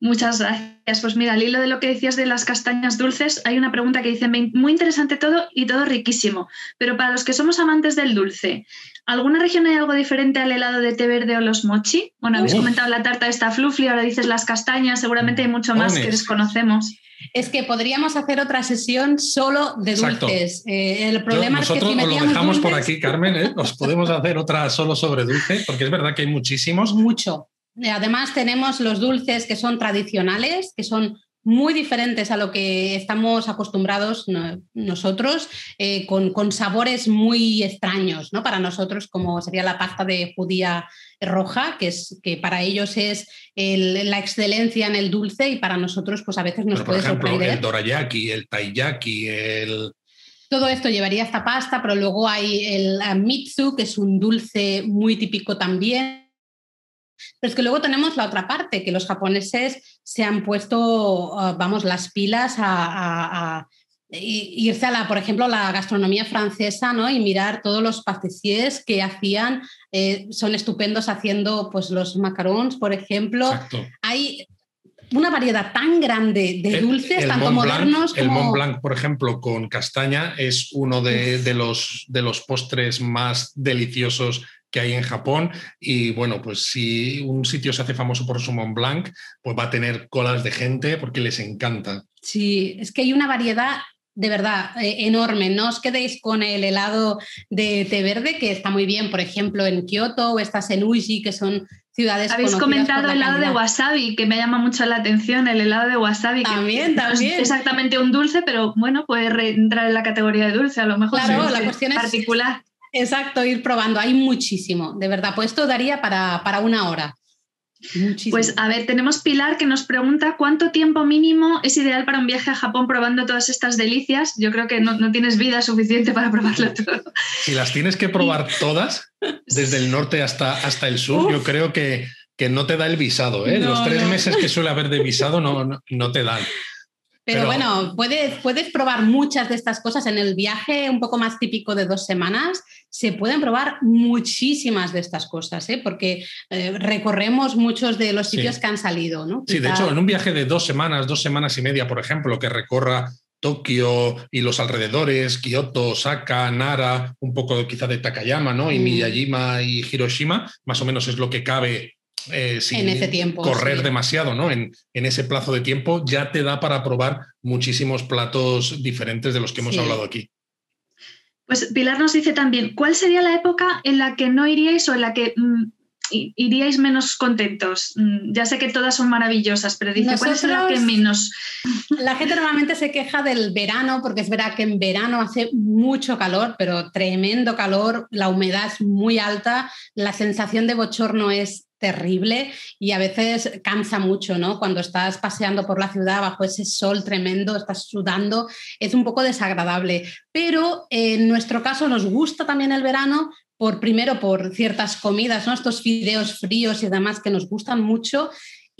Muchas gracias. Pues mira, al hilo de lo que decías de las castañas dulces, hay una pregunta que dice, muy interesante todo y todo riquísimo, pero para los que somos amantes del dulce, ¿alguna región hay algo diferente al helado de té verde o los mochi? Bueno, habéis comentado la tarta esta flufli, ahora dices las castañas, seguramente hay mucho más que desconocemos. Es que podríamos hacer otra sesión solo de dulces. Eh, el problema es que si os lo dejamos por aquí, Carmen, ¿eh? os podemos hacer otra solo sobre dulce, porque es verdad que hay muchísimos. Mucho. Además tenemos los dulces que son tradicionales, que son muy diferentes a lo que estamos acostumbrados nosotros, eh, con, sabores muy extraños, ¿no? Para nosotros, como sería la pasta de judía roja, que, es, que para ellos es la excelencia en el dulce y para nosotros, pues a veces nos puede ejemplo, sorprender. El dorayaki, el taiyaki, el... Todo esto llevaría esta pasta, pero luego hay el mitsu, que es un dulce muy típico también pero es que luego tenemos la otra parte, que los japoneses se han puesto, ah, vamos, las pilas a, irse a la, por ejemplo, la gastronomía francesa, ¿no? Y mirar todos los pâtissiers que hacían, eh, son estupendos haciendo, pues, los macarons, por ejemplo. Hay una variedad tan grande de dulces, tanto modernos como... El Mont Blanc, por ejemplo, con castaña, es uno de, los, de los postres más deliciosos que hay en Japón. Y bueno, pues si un sitio se hace famoso por su Mont Blanc, pues va a tener colas de gente porque les encanta. Sí, es que hay una variedad de verdad eh, enorme. No os quedéis con el helado de té verde, que está muy bien, por ejemplo, en Kioto o estas en Uji, que son ciudades. Habéis comentado el helado de wasabi, que me llama mucho la atención, el helado de wasabi. También, también. es exactamente un dulce, pero bueno, puede entrar en la categoría de dulce, a lo mejor. Claro, la cuestión es particular. Exacto, ir probando. Hay muchísimo, de verdad. Pues esto daría para, para una hora. Muchísimo. Pues a ver, tenemos Pilar que nos pregunta cuánto tiempo mínimo es ideal para un viaje a Japón probando todas estas delicias. Yo creo que no, tienes vida suficiente para probarlo todo. Si las tienes que probar todas, desde el norte hasta, hasta el sur, yo creo que, que, no te da el visado. ¿eh? Los tres meses que suele haber de visado no, no te dan. Pero, bueno, puedes, puedes probar muchas de estas cosas en el viaje un poco más típico de dos semanas. Se pueden probar muchísimas de estas cosas, ¿eh? porque eh, recorremos muchos de los sitios que han salido. ¿no? Sí, de hecho, en un viaje de dos semanas, dos semanas y media, por ejemplo, que recorra Tokio y los alrededores, Kioto, Osaka, Nara, un poco quizá de Takayama, ¿no? Y mm. Miyajima y Hiroshima, más o menos es lo que cabe eh, sin ese tiempo, correr demasiado, ¿no? En, ese plazo de tiempo ya te da para probar muchísimos platos diferentes de los que hemos hablado aquí. Pues Pilar nos dice también, ¿cuál sería la época en la que no iríais o en la que mm, iríais menos contentos? Mm, ya sé que todas son maravillosas, pero dice, ¿cuál es la que menos? La gente normalmente se queja del verano, porque es verdad que en verano hace mucho calor, pero tremendo calor, la humedad es muy alta, la sensación de bochorno es terrible y a veces cansa mucho, ¿no? Cuando estás paseando por la ciudad bajo ese sol tremendo, estás sudando, es un poco desagradable. Pero en nuestro caso nos gusta también el verano por primero por ciertas comidas, ¿no? Estos fideos fríos y demás que nos gustan mucho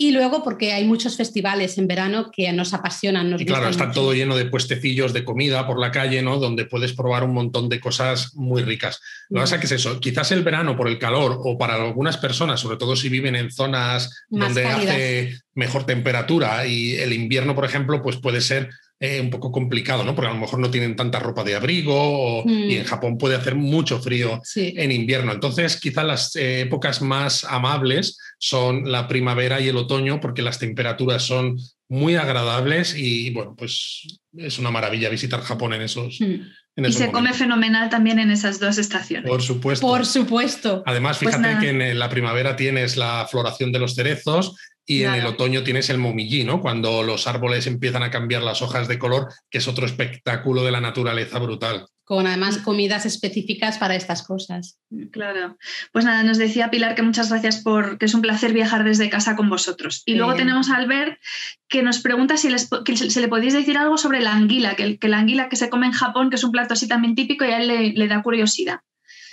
y luego porque hay muchos festivales en verano que nos apasionan. Nos y claro, está todo lleno de puestecillos de comida por la calle, ¿no? Donde puedes probar un montón de cosas muy ricas. Lo que pasa es que es eso, quizás el verano por el calor o para algunas personas, sobre todo si viven en zonas donde hace mejor temperatura y el invierno, por ejemplo, pues puede ser eh, un poco complicado, ¿no? Porque a lo mejor no tienen tanta ropa de abrigo y en mm. Japón puede hacer mucho frío en invierno. Entonces, quizás las eh, épocas más amables son la primavera y el otoño porque las temperaturas son muy agradables y, bueno, pues es una maravilla visitar Japón en esos. Mm. y se come fenomenal también en esas dos estaciones. Por supuesto. Por supuesto. Además, pues fíjate que en la primavera tienes la floración de los cerezos y en el otoño tienes el momillí, ¿no? Cuando los árboles empiezan a cambiar las hojas de color, que es otro espectáculo de la naturaleza brutal con además comidas específicas para estas cosas. Claro. Pues nada, nos decía Pilar que muchas gracias por que es un placer viajar desde casa con vosotros. Y luego tenemos a Albert que nos pregunta si se le podéis decir algo sobre la anguila, que, la anguila que se come en Japón, que es un plato así también típico y a él le, da curiosidad.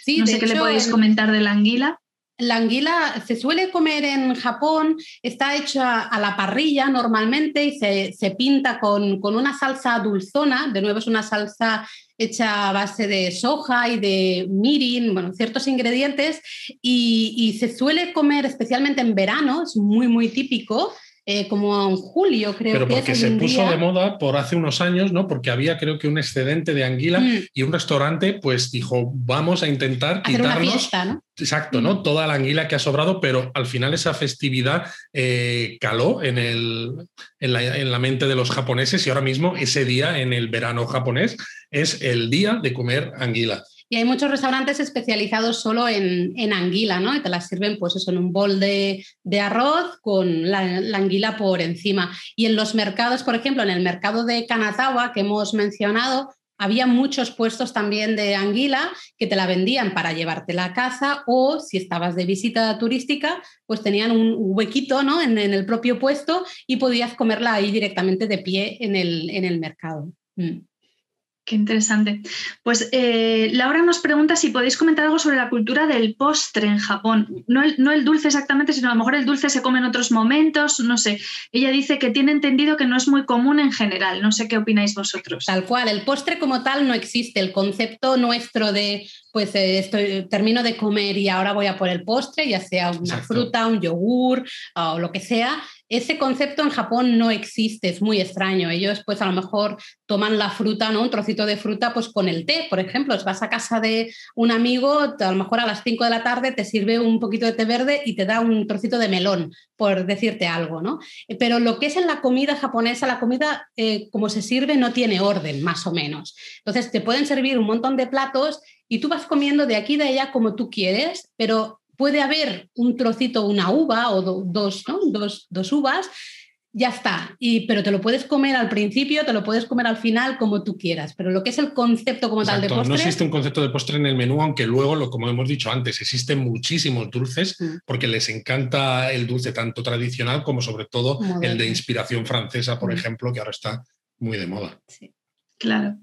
Sí, no sé qué le podéis comentar de la anguila. La anguila se suele comer en Japón, está hecha a la parrilla normalmente y se, pinta con, con, una salsa dulzona, de nuevo es una salsa hecha a base de soja y de mirin, bueno, ciertos ingredientes, y, se suele comer especialmente en verano, es muy, muy típico. Eh, como en julio, creo Pero que porque se puso de moda por hace unos años, ¿no? Porque había, creo que, un excedente de anguila mm. y un restaurante, pues dijo, vamos a intentar Hacer quitarnos. ¿no? Exacto, ¿no? Mm. Toda la anguila que ha sobrado, pero al final esa festividad eh, caló en, el, en, la, en la mente de los japoneses y ahora mismo ese día en el verano japonés es el día de comer anguila. Y hay muchos restaurantes especializados solo en, anguila, ¿no? Y te las sirven, pues eso, en un bol de, arroz con la, anguila por encima. Y en los mercados, por ejemplo, en el mercado de Kanatawa que hemos mencionado, había muchos puestos también de anguila que te la vendían para llevarte a casa o si estabas de visita turística, pues tenían un huequito ¿no? en, el propio puesto y podías comerla ahí directamente de pie en el, en el mercado. Mm. Qué interesante. Pues eh, Laura nos pregunta si podéis comentar algo sobre la cultura del postre en Japón. No el, dulce exactamente, sino a lo mejor el dulce se come en otros momentos, no sé. Ella dice que tiene entendido que no es muy común en general. No sé qué opináis vosotros. Tal cual, el postre como tal no existe. El concepto nuestro de pues eh, estoy, termino de comer y ahora voy a por el postre, ya sea una fruta, un yogur o lo que sea, ese concepto en Japón no existe, es muy extraño. Ellos pues a lo mejor toman la fruta, ¿no? Un trocito de fruta pues con el té, por ejemplo. Vas a casa de un amigo, a lo mejor a las 5 de la tarde te sirve un poquito de té verde y te da un trocito de melón, por decirte algo, ¿no? Pero lo que es en la comida japonesa, la comida eh, como se sirve no tiene orden, más o menos. Entonces te pueden servir un montón de platos y tú vas comiendo de aquí y de allá como tú quieres, pero puede haber un trocito, una uva o dos, ¿no? dos, dos uvas, ya está. Y, pero te lo puedes comer al principio, te lo puedes comer al final, como tú quieras. Pero lo que es el concepto como tal de postre. No existe un concepto de postre en el menú, aunque luego, lo, como hemos dicho antes, existen muchísimos dulces mm. porque les encanta el dulce tanto tradicional como sobre todo el de inspiración francesa, por mm. ejemplo, que ahora está muy de moda. Sí. Claro.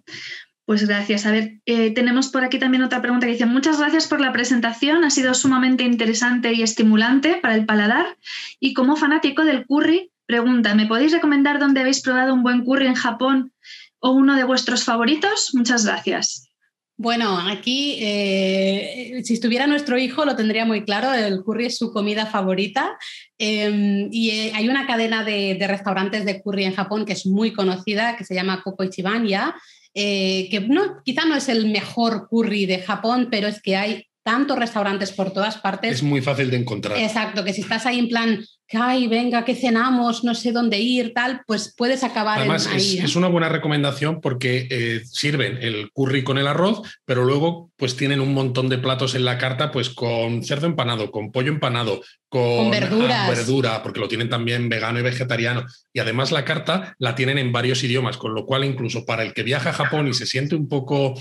Pues gracias. A ver, eh, tenemos por aquí también otra pregunta que dice, muchas gracias por la presentación, ha sido sumamente interesante y estimulante para el paladar. Y como fanático del curry, pregunta, ¿me podéis recomendar dónde habéis probado un buen curry en Japón o uno de vuestros favoritos? Muchas gracias. Bueno, aquí, eh, si estuviera nuestro hijo, lo tendría muy claro, el curry es su comida favorita. Em, y eh, hay una cadena de, restaurantes de curry en Japón que es muy conocida, que se llama Koko Ichiban ya, eh, que no, quizá no es el mejor curry de Japón, pero es que hay tantos restaurantes por todas partes. Es muy fácil de encontrar. Exacto, que si estás ahí en plan, ay, venga, que cenamos, no sé dónde ir, tal, pues puedes acabar Además, ahí. Es, es, una buena recomendación porque eh, sirven el curry con el arroz, pero luego pues tienen un montón de platos en la carta, pues con cerdo empanado, con pollo empanado, con, verduras. verdura, porque lo tienen también vegano y vegetariano. Y además la carta la tienen en varios idiomas, con lo cual incluso para el que viaja a Japón y se siente un poco...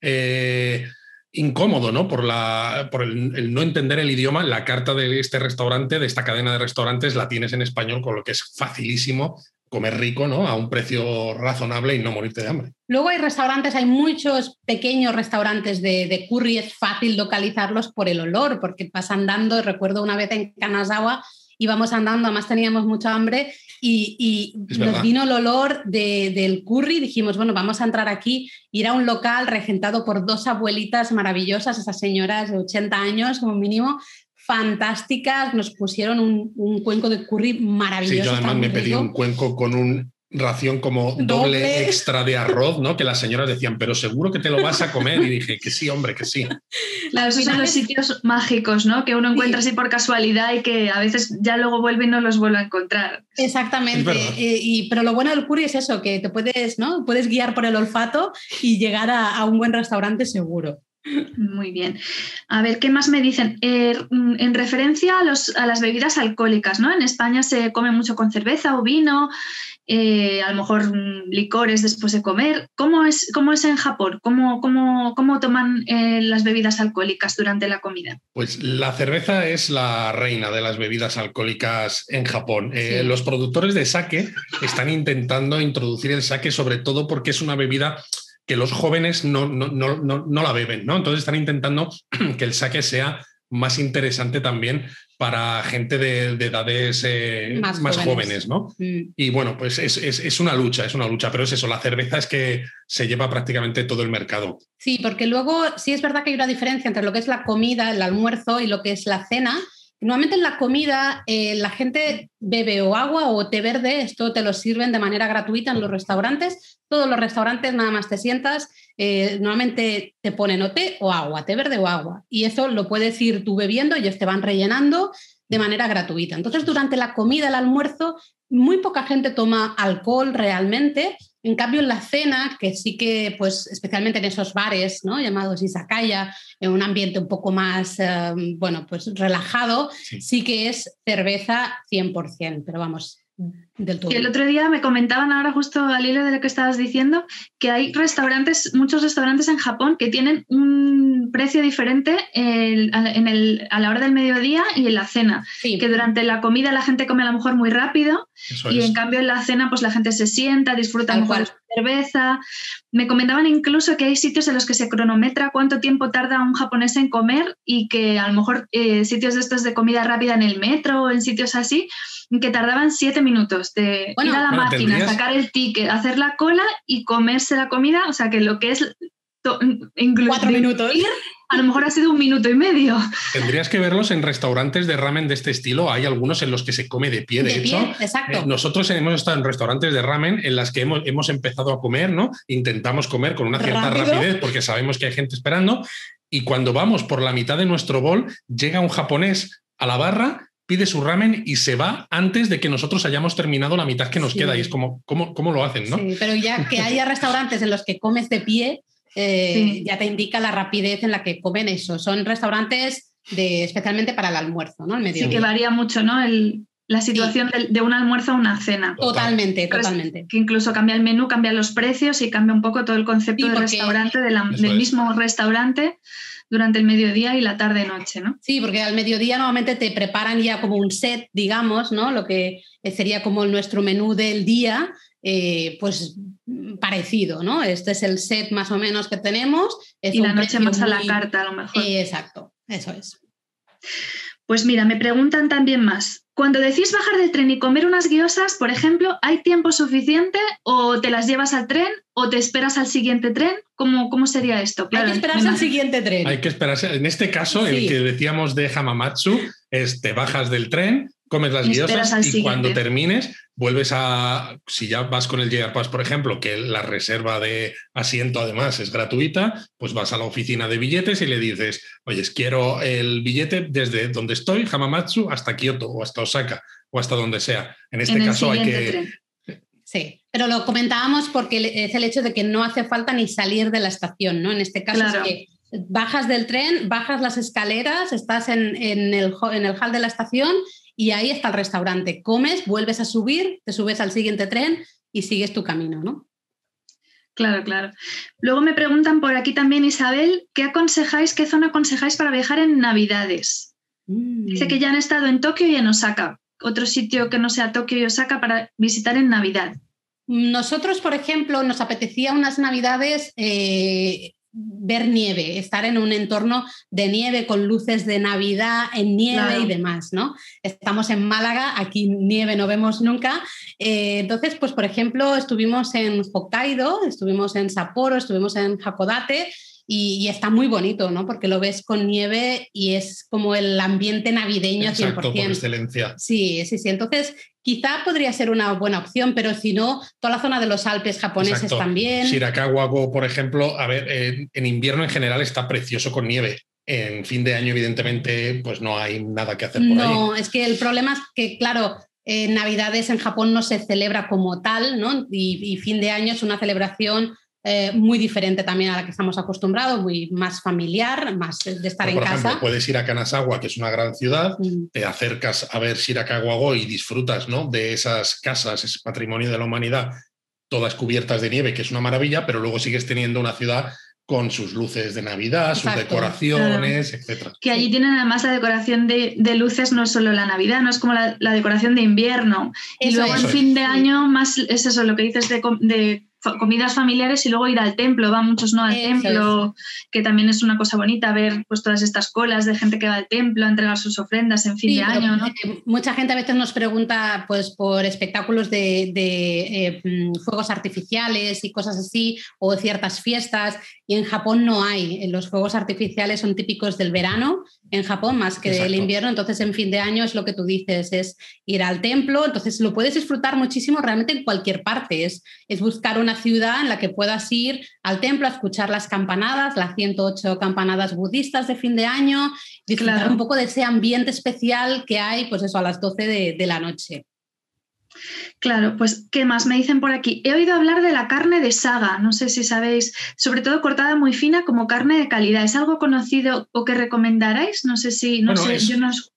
Eh, incómodo, ¿no? Por, la, por el, no entender el idioma, la carta de este restaurante, de esta cadena de restaurantes, la tienes en español, con lo que es facilísimo comer rico, ¿no? A un precio razonable y no morirte de hambre. Luego hay restaurantes, hay muchos pequeños restaurantes de, de curry, es fácil localizarlos por el olor, porque vas andando, recuerdo una vez en Kanazawa, íbamos andando, además teníamos mucha hambre y, nos vino el olor del curry. Dijimos, bueno, vamos a entrar aquí. Ir a un local regentado por dos abuelitas maravillosas, esas señoras de 80 años como mínimo, fantásticas. Nos pusieron un, cuenco de curry maravilloso. Sí, yo además me pedí un cuenco con un ración como doble, extra de arroz, ¿no? Que las señoras decían, pero seguro que te lo vas a comer. Y dije, que sí, hombre, que sí. <laughs> Claro, esos son los sitios mágicos, ¿no? Que uno encuentra así por casualidad y que a veces ya luego vuelve y no los vuelve a encontrar. Exactamente. Eh, y, pero lo bueno del curry es eso, que te puedes, ¿no? Puedes guiar por el olfato y llegar a, un buen restaurante seguro. Muy bien. A ver, ¿qué más me dicen? Eh, en referencia a, los, a, las bebidas alcohólicas, ¿no? En España se come mucho con cerveza o vino, eh, a lo mejor mm, licores después de comer. ¿Cómo es, cómo es en Japón? ¿Cómo, cómo, cómo toman eh, las bebidas alcohólicas durante la comida? Pues la cerveza es la reina de las bebidas alcohólicas en Japón. Sí. los productores de sake están intentando introducir el sake sobre todo porque es una bebida que los jóvenes no, no, no, no, la beben, ¿no? Entonces están intentando <clears throat> que el saque sea más interesante también para gente de, edades eh, más, más, jóvenes, ¿no? Mm. Y bueno, pues es, es, es, una lucha, es una lucha, pero es eso, la cerveza es que se lleva prácticamente todo el mercado. Sí, porque luego sí es verdad que hay una diferencia entre lo que es la comida, el almuerzo y lo que es la cena, Normalmente en la comida eh, la gente bebe o agua o té verde, esto te lo sirven de manera gratuita en los restaurantes. Todos los restaurantes nada más te sientas, eh, normalmente te ponen o té o agua, té verde o agua. Y eso lo puedes ir tú bebiendo, ellos te van rellenando de manera gratuita. Entonces durante la comida, el almuerzo, muy poca gente toma alcohol realmente en cambio, en la cena, que sí que, pues, especialmente en esos bares, ¿no? Llamados izakaya, en un ambiente un poco más, eh, bueno, pues relajado, sí. sí. que es cerveza 100%, pero vamos, del todo. El otro día me comentaban ahora justo al hilo de lo que estabas diciendo, que hay restaurantes, muchos restaurantes en Japón que tienen un precio diferente en el, a la hora del mediodía y en la cena. Sí. Que durante la comida la gente come a lo mejor muy rápido Eso y es. en cambio en la cena pues la gente se sienta, disfruta mejor su cerveza. Me comentaban incluso que hay sitios en los que se cronometra cuánto tiempo tarda un japonés en comer y que a lo mejor eh, sitios de estos de comida rápida en el metro o en sitios así, que tardaban siete minutos de Bueno, ir a la bueno, máquina, tendrías- sacar el ticket, hacer la cola y comerse la comida, o sea que lo que es Cuatro minutos. ir, a lo mejor ha sido un minuto y medio. Tendrías que verlos en restaurantes de ramen de este estilo. Hay algunos en los que se come de pie, de, De hecho. pie, exacto. Eh, nosotros hemos estado en restaurantes de ramen en las que hemos, hemos empezado a comer, ¿no? Intentamos comer con una cierta Rápido. rapidez porque sabemos que hay gente esperando y cuando vamos por la mitad de nuestro bol, llega un japonés a la barra, pide su ramen y se va antes de que nosotros hayamos terminado la mitad que nos Sí. queda. Y es como, ¿cómo, cómo lo hacen, no? Sí, pero ya que <laughs> haya restaurantes en los que comes de pie, eh, Sí. ya te indica la rapidez en la que comen eso. Son restaurantes de, especialmente para el almuerzo, ¿no? El Sí que varía mucho, ¿no? El- la situación de, de un almuerzo a una cena. Totalmente, totalmente. Que incluso cambia el menú, cambia los precios y cambia un poco todo el concepto Sí, del restaurante, de la- Eso del es. mismo restaurante durante el mediodía y la tarde-noche, ¿no? Sí, porque al mediodía normalmente te preparan ya como un set, digamos, ¿no? Lo que sería como nuestro menú del día, eh, pues parecido, ¿no? Este es el set más o menos que tenemos. Es Y la noche más a la carta, a lo mejor. Eh, exacto, eso es. Pues mira, me preguntan también más. Cuando decís bajar del tren y comer unas guiosas, por ejemplo, ¿hay tiempo suficiente o te las llevas al tren o te esperas al siguiente tren? ¿Cómo, cómo sería esto? Hay que esperarse al siguiente tren. Hay que esperarse. En este caso, Sí. el que decíamos de Hamamatsu es te bajas del tren, comes las guiosas y siguiente. cuando termines vuelves a, si ya vas con el JR Pass, por ejemplo, que la reserva de asiento además es gratuita, pues vas a la oficina de billetes y le dices, oye, quiero el billete desde donde estoy, Hamamatsu, hasta Kioto o hasta Osaka o hasta donde sea. En este en caso hay que... tren. Sí, pero lo comentábamos porque es el hecho de que no hace falta ni salir de la estación, ¿no? En este caso Claro. es que bajas del tren, bajas las escaleras, estás en, en el, en el hall de la estación y ahí está el restaurante. Comes, vuelves a subir, te subes al siguiente tren y sigues tu camino, ¿no? Claro, claro. Luego me preguntan por aquí también, Isabel, ¿qué aconsejáis, qué zona aconsejáis para viajar en Navidades? Dice que ya han estado en Tokio y en Osaka. Otro sitio que no sea Tokio y Osaka para visitar en Navidad. Nosotros, por ejemplo, nos apetecía unas navidades eh, ver nieve, estar en un entorno de nieve con luces de Navidad en nieve Claro. y demás, ¿no? Estamos en Málaga, aquí nieve no vemos nunca. Eh, entonces, pues por ejemplo, estuvimos en Hokkaido, estuvimos en Sapporo, estuvimos en Hakodate y, y está muy bonito, ¿no? Porque lo ves con nieve y es como el ambiente navideño Exacto, por 100%. excelencia. Sí, sí, sí. Entonces, quizá podría ser una buena opción, pero si no, toda la zona de los Alpes japoneses Exacto. también. Shirakawa, por ejemplo, a ver, en, en invierno en general está precioso con nieve. En fin de año, evidentemente, pues no hay nada que hacer por ahí. No, es que el problema es que, claro, eh, Navidades en Japón no se celebra como tal, ¿no? Y, y fin de año es una celebración eh, muy diferente también a la que estamos acostumbrados, muy más familiar, más de estar Por en ejemplo, casa. puedes ir a Kanazawa, que es una gran ciudad, Mm. te acercas a ver Shirakawa y disfrutas ¿no? de esas casas, ese patrimonio de la humanidad, todas cubiertas de nieve, que es una maravilla, pero luego sigues teniendo una ciudad con sus luces de Navidad, sus decoraciones, etcétera. Que allí tienen además la decoración de, de luces, no es solo la Navidad, no es como la, la decoración de invierno. y luego en fin de año, más es eso, lo que dices de, comidas familiares y luego ir al templo. Van muchos no al Eso templo, que también es una cosa bonita ver pues todas estas colas de gente que va al templo a entregar sus ofrendas en fin Sí, de año, ¿no? eh, mucha gente a veces nos pregunta pues, por espectáculos de, de, eh, mm, fuegos artificiales y cosas así, o ciertas fiestas, y en Japón no hay. Los fuegos artificiales son típicos del verano en Japón más que del invierno, entonces en fin de año es lo que tú dices, es ir al templo, entonces lo puedes disfrutar muchísimo realmente en cualquier parte, es, es buscar una ciudad en la que puedas ir al templo a escuchar las campanadas, las 108 campanadas budistas de fin de año, disfrutar Claro. un poco de ese ambiente especial que hay, pues eso, a las 12 de, de la noche. Claro, pues ¿qué más me dicen por aquí? He oído hablar de la carne de saga, no sé si sabéis, sobre todo cortada muy fina como carne de calidad. ¿Es algo conocido o que recomendaráis? No sé si, no Bueno, sé, es- yo no os-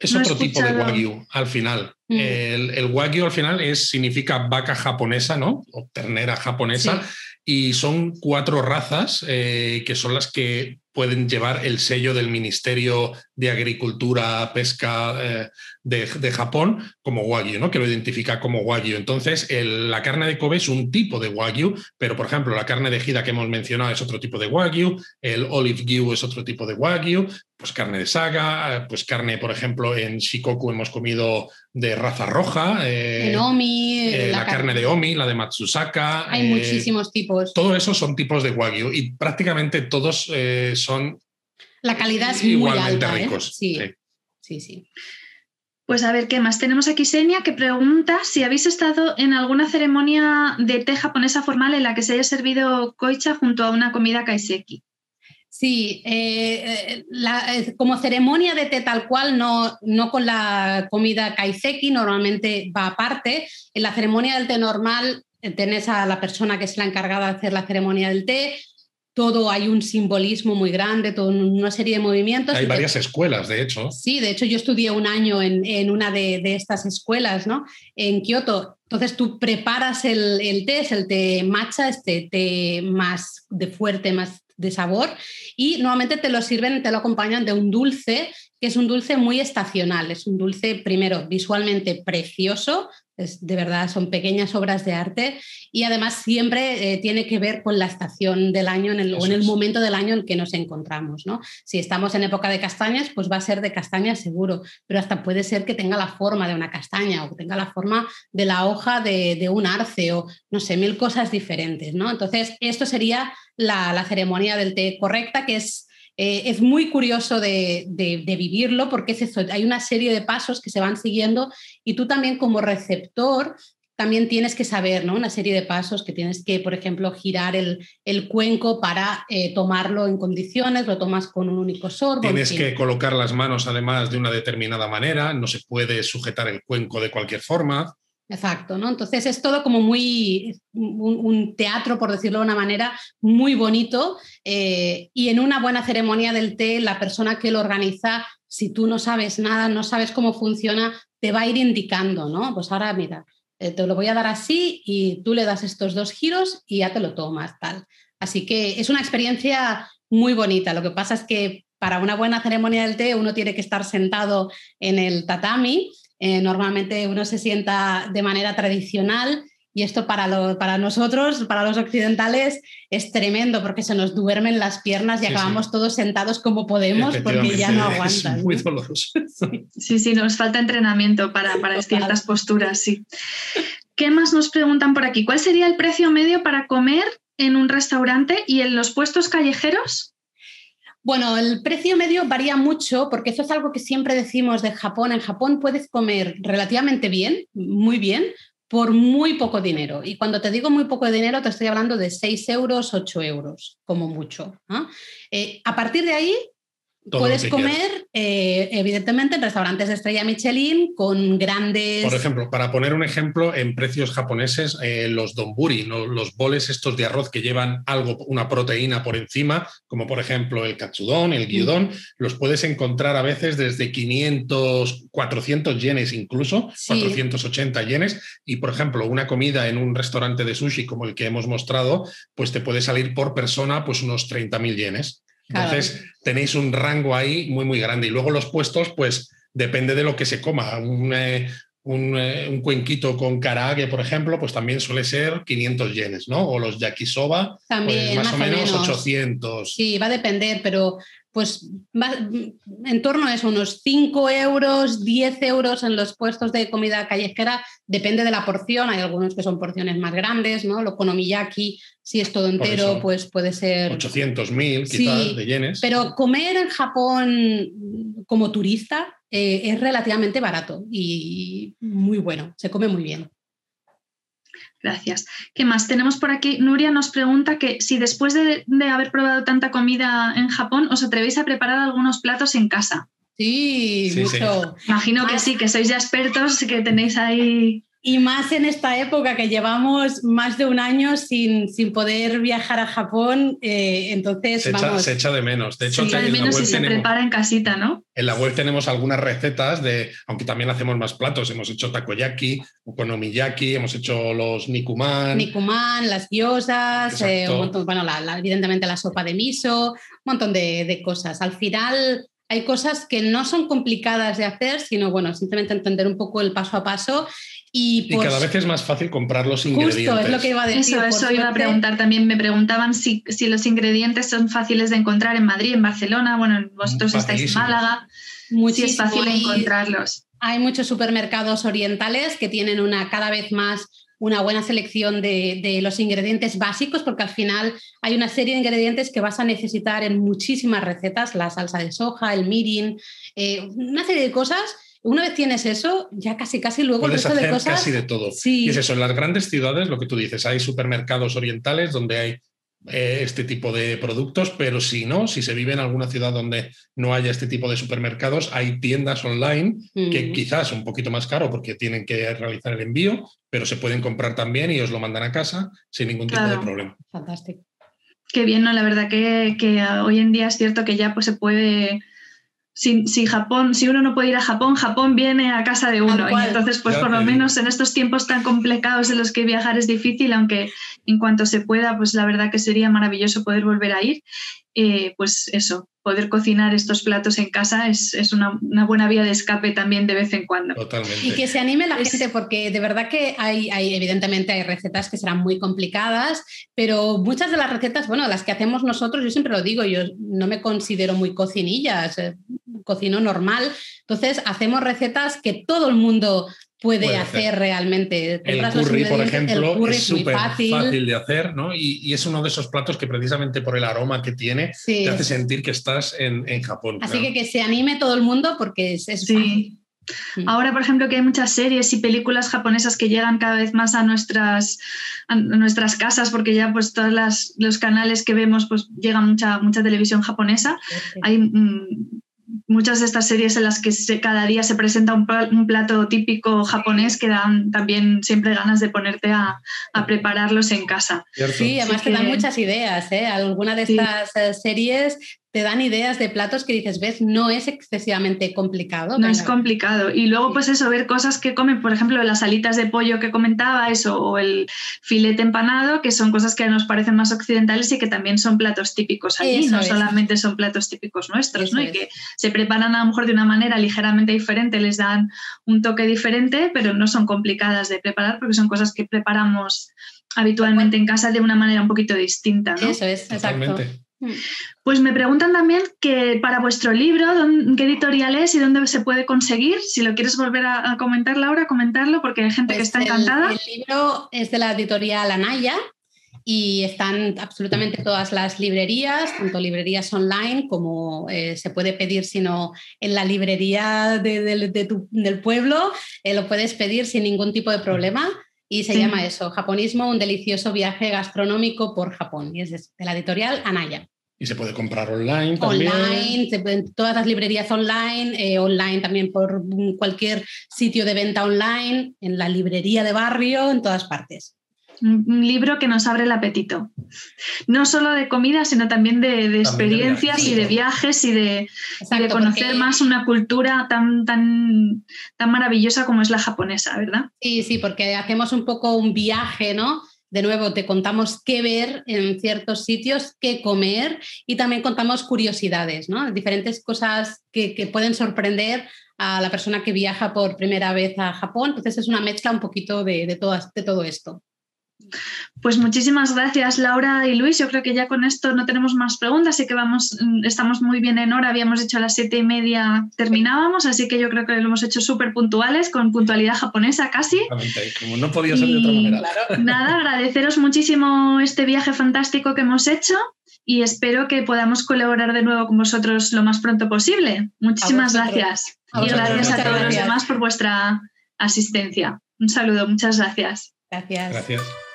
Es No otro tipo de wagyu al final. Mm. El, el wagyu al final es, significa vaca japonesa, ¿no? O ternera japonesa. Y son cuatro razas eh, que son las que pueden llevar el sello del Ministerio de Agricultura, Pesca eh, de, de Japón como wagyu, ¿no? que lo identifica como wagyu. Entonces, el- la carne de Kobe es un tipo de wagyu, pero por ejemplo, la carne de Hida que hemos mencionado es otro tipo de wagyu, el olive gyu es otro tipo de wagyu, pues carne de saga, eh, pues carne, por ejemplo, en Shikoku hemos comido de raza roja, eh, Omi, eh, la, carne de Omi, la de Matsusaka. Hay eh, muchísimos tipos. todo eso son tipos de wagyu y prácticamente todos son La calidad es muy igualmente alta. ¿eh? ricos. Sí, sí. sí, sí. Pues a ver, ¿qué más? Tenemos aquí Senia que pregunta si habéis estado en alguna ceremonia de té japonesa formal en la que se haya servido koicha junto a una comida kaiseki. Sí, eh, eh, la- eh, como ceremonia de té tal cual, no, no con la comida kaiseki, normalmente va aparte. En la ceremonia del té normal tenés a la persona que es la encargada de hacer la ceremonia del té, todo hay un simbolismo muy grande, toda una serie de movimientos. Hay te- varias escuelas, de hecho. Sí, de hecho yo estudié un año en, en una de, de estas escuelas, ¿no? En Kioto. Entonces tú preparas el, el té, es el té matcha, este té más de fuerte, más de sabor, y normalmente te lo sirven, te lo acompañan de un dulce, que es un dulce muy estacional, es un dulce primero visualmente precioso, es, de verdad son pequeñas obras de arte y además siempre eh, tiene que ver con la estación del año en el, o en el momento del año en que nos encontramos, ¿no? Si estamos en época de castañas, pues va a ser de castaña seguro, pero hasta puede ser que tenga la forma de una castaña o que tenga la forma de la hoja de, de un arce o no sé, mil cosas diferentes, ¿no? Entonces, esto sería la, la ceremonia del té correcta, que es, eh, es muy curioso de, de- de vivirlo porque es eso, hay una serie de pasos que se van siguiendo y tú también como receptor también tienes que saber, ¿no? Una serie de pasos que tienes que, por ejemplo, girar el, el cuenco para eh, tomarlo en condiciones, lo tomas con un único sorbo. en Tienes que colocar las manos además de una determinada manera, no se puede sujetar el cuenco de cualquier forma. Exacto, ¿no? Entonces es todo como muy, un, teatro, por decirlo de una manera, muy bonito eh, y en una buena ceremonia del té, la persona que lo organiza, si tú no sabes nada, no sabes cómo funciona, te va a ir indicando, ¿no? Pues ahora mira, eh, te lo voy a dar así y tú le das estos dos giros y ya te lo tomas, tal. Así que es una experiencia muy bonita. Lo que pasa es que para una buena ceremonia del té uno tiene que estar sentado en el tatami. Eh, normalmente uno se sienta de manera tradicional y esto para, lo- para nosotros, para los occidentales, es tremendo porque se nos duermen las piernas y Sí, sí. acabamos todos sentados como podemos porque ya no. Es muy doloroso. Sí, sí, nos falta entrenamiento para, para ciertas posturas, sí. ¿Qué más nos preguntan por aquí? ¿Cuál sería el precio medio para comer en un restaurante y en los puestos callejeros? Bueno, el precio medio varía mucho porque eso es algo que siempre decimos de Japón. En Japón puedes comer relativamente bien, muy bien, por muy poco dinero. Y cuando te digo muy poco dinero, te estoy hablando de 6 euros, 8 euros, como mucho. Eh, a partir de ahí puedes comer, eh, evidentemente, en restaurantes de estrella Michelin con grandes. Por ejemplo, para poner un ejemplo, en precios japoneses, eh, los donburi, los boles estos de arroz que llevan algo, una proteína por encima, como por ejemplo el katsudon, el gyudon, los puedes encontrar a veces desde 500, 400 yenes incluso, 480 yenes. Y por ejemplo, una comida en un restaurante de sushi como el que hemos mostrado, pues te puede salir por persona pues unos 30.000 yenes. Entonces, tenéis un rango ahí muy, muy grande. Y luego los puestos, pues depende de lo que se coma. Un, eh, eh, un, cuenquito con karage, por ejemplo, pues también suele ser 500 yenes, ¿no? O los yakisoba, pues también, más, o menos, 800. Sí, va a depender, pero pues en torno a eso, unos 5 euros, 10 euros en los puestos de comida callejera, depende de la porción, hay algunos que son porciones más grandes, ¿no? Lo konomiyaki, si es todo entero, pues puede ser... 800, 1000 quizás de yenes. Pero comer en Japón como turista eh, es relativamente barato y muy bueno, se come muy bien. Gracias. ¿Qué más? Tenemos por aquí, Nuria nos pregunta que si después de, haber probado tanta comida en Japón, ¿os atrevéis a preparar algunos platos en casa? Sí, mucho. Imagino que sí, que sois ya expertos, que tenéis ahí y más en esta época que llevamos más de un año sin, sin poder viajar a Japón, eh, entonces se vamos. Echa, se echa de menos. De hecho, se echa de menos si se prepara en casita, ¿no? En la web tenemos algunas recetas de, aunque también hacemos más platos, hemos hecho takoyaki, okonomiyaki, hemos hecho los nikuman. Nikuman, las gyozas, eh, bueno, evidentemente la sopa de miso, un montón de, de cosas. Al final hay cosas que no son complicadas de hacer, sino bueno, simplemente entender un poco el paso a paso y, cada vez es más fácil comprar los ingredientes. Justo, es lo que iba a decir. Eso, eso iba a preguntar también. Me preguntaban si, si, los ingredientes son fáciles de encontrar en Madrid, en Barcelona. Bueno, vosotros estáis en Málaga. Si es fácil encontrarlos. Hay muchos supermercados orientales que tienen una cada vez más una buena selección de, de, los ingredientes básicos, porque al final hay una serie de ingredientes que vas a necesitar en muchísimas recetas, la salsa de soja, el mirin, eh, una serie de cosas una vez tienes eso, ya casi casi luego Puedes hacer de cosas, casi de todo. Sí. Y es eso, en las grandes ciudades, lo que tú dices, hay supermercados orientales donde hay eh, este tipo de productos, pero si no, si se vive en alguna ciudad donde no haya este tipo de supermercados, hay tiendas online que quizás un poquito más caro porque tienen que realizar el envío, pero se pueden comprar también y os lo mandan a casa sin ningún tipo de problema. Fantástico. Qué bien, ¿no? La verdad que, que, hoy en día es cierto que ya pues, se puede si, Japón, si uno no puede ir a Japón, Japón viene a casa de uno. Y entonces, pues por lo menos en estos tiempos tan complicados en los que viajar es difícil, aunque en cuanto se pueda, pues la verdad que sería maravilloso poder volver a ir. Eh, pues eso, poder cocinar estos platos en casa es, una, buena vía de escape también de vez en cuando. Totalmente. Y que se anime la gente, porque de verdad que hay, hay, evidentemente, hay recetas que serán muy complicadas, pero muchas de las recetas, bueno, las que hacemos nosotros, yo siempre lo digo, yo no me considero muy cocinillas, eh, cocino normal, entonces hacemos recetas que todo el mundo puede, hacer, realmente. El curry, por ejemplo, es súper fácil. de hacer, ¿no? Y, es uno de esos platos que precisamente por el aroma que tiene te hace sentir que estás en, Japón. Así que que se anime todo el mundo porque es, es sí. Mm. Ahora, por ejemplo, que hay muchas series y películas japonesas que llegan cada vez más a nuestras, a nuestras casas, porque ya pues todos los canales que vemos, pues llega mucha, mucha televisión japonesa. Hay mm, muchas de estas series en las que cada día se presenta un, plato típico japonés que dan también siempre ganas de ponerte a, prepararlos en casa. Sí, además te dan muchas ideas. ¿eh? Alguna de estas eh, series te dan ideas de platos que dices, ves, no es excesivamente complicado. No es complicado. Y luego, pues eso, ver cosas que comen, por ejemplo, las alitas de pollo que comentaba, eso, o el filete empanado, que son cosas que nos parecen más occidentales y que también son platos típicos allí, no solamente son platos típicos nuestros, ¿no? Y que se preparan a lo mejor de una manera ligeramente diferente, les dan un toque diferente, pero no son complicadas de preparar porque son cosas que preparamos habitualmente en casa de una manera un poquito distinta. ¿no? Eso es, exacto. Pues me preguntan también que para vuestro libro, ¿qué editorial es y dónde se puede conseguir? Si lo quieres volver a, comentar, Laura, comentarlo, porque hay gente que pues está encantada. El, libro es de la editorial Anaya y están absolutamente todas las librerías, tanto librerías online como eh, se puede pedir, sino en la librería del pueblo, eh, lo puedes pedir sin ningún tipo de problema. Y se llama eso, Japonismo, un delicioso viaje gastronómico por Japón. Y es de la editorial Anaya. Y se puede comprar online también. Online, todas las librerías online, eh, online también por cualquier sitio de venta online, en la librería de barrio, en todas partes. Un libro que nos abre el apetito. No solo de comida, sino también de, experiencias y de viajes y de, conocer más una cultura tan, tan, tan maravillosa como es la japonesa, ¿verdad? Sí, sí, porque hacemos un poco un viaje, ¿no? De nuevo, te contamos qué ver en ciertos sitios, qué comer y también contamos curiosidades, ¿no? diferentes cosas que, pueden sorprender a la persona que viaja por primera vez a Japón. Entonces es una mezcla un poquito de, de todo esto. Pues muchísimas gracias, Laura y Luis. Yo creo que ya con esto no tenemos más preguntas, así que vamos, mm, estamos muy bien en hora. Habíamos dicho a las siete y media terminábamos, así que yo creo que lo hemos hecho súper puntuales, con puntualidad japonesa casi. Como no podía ser de otra manera. <laughs> Nada, agradeceros muchísimo este viaje fantástico que hemos hecho y espero que podamos colaborar de nuevo con vosotros lo más pronto posible. Muchísimas gracias. y gracias a todos los demás por vuestra asistencia. Un saludo, muchas gracias. Gracias. Gracias.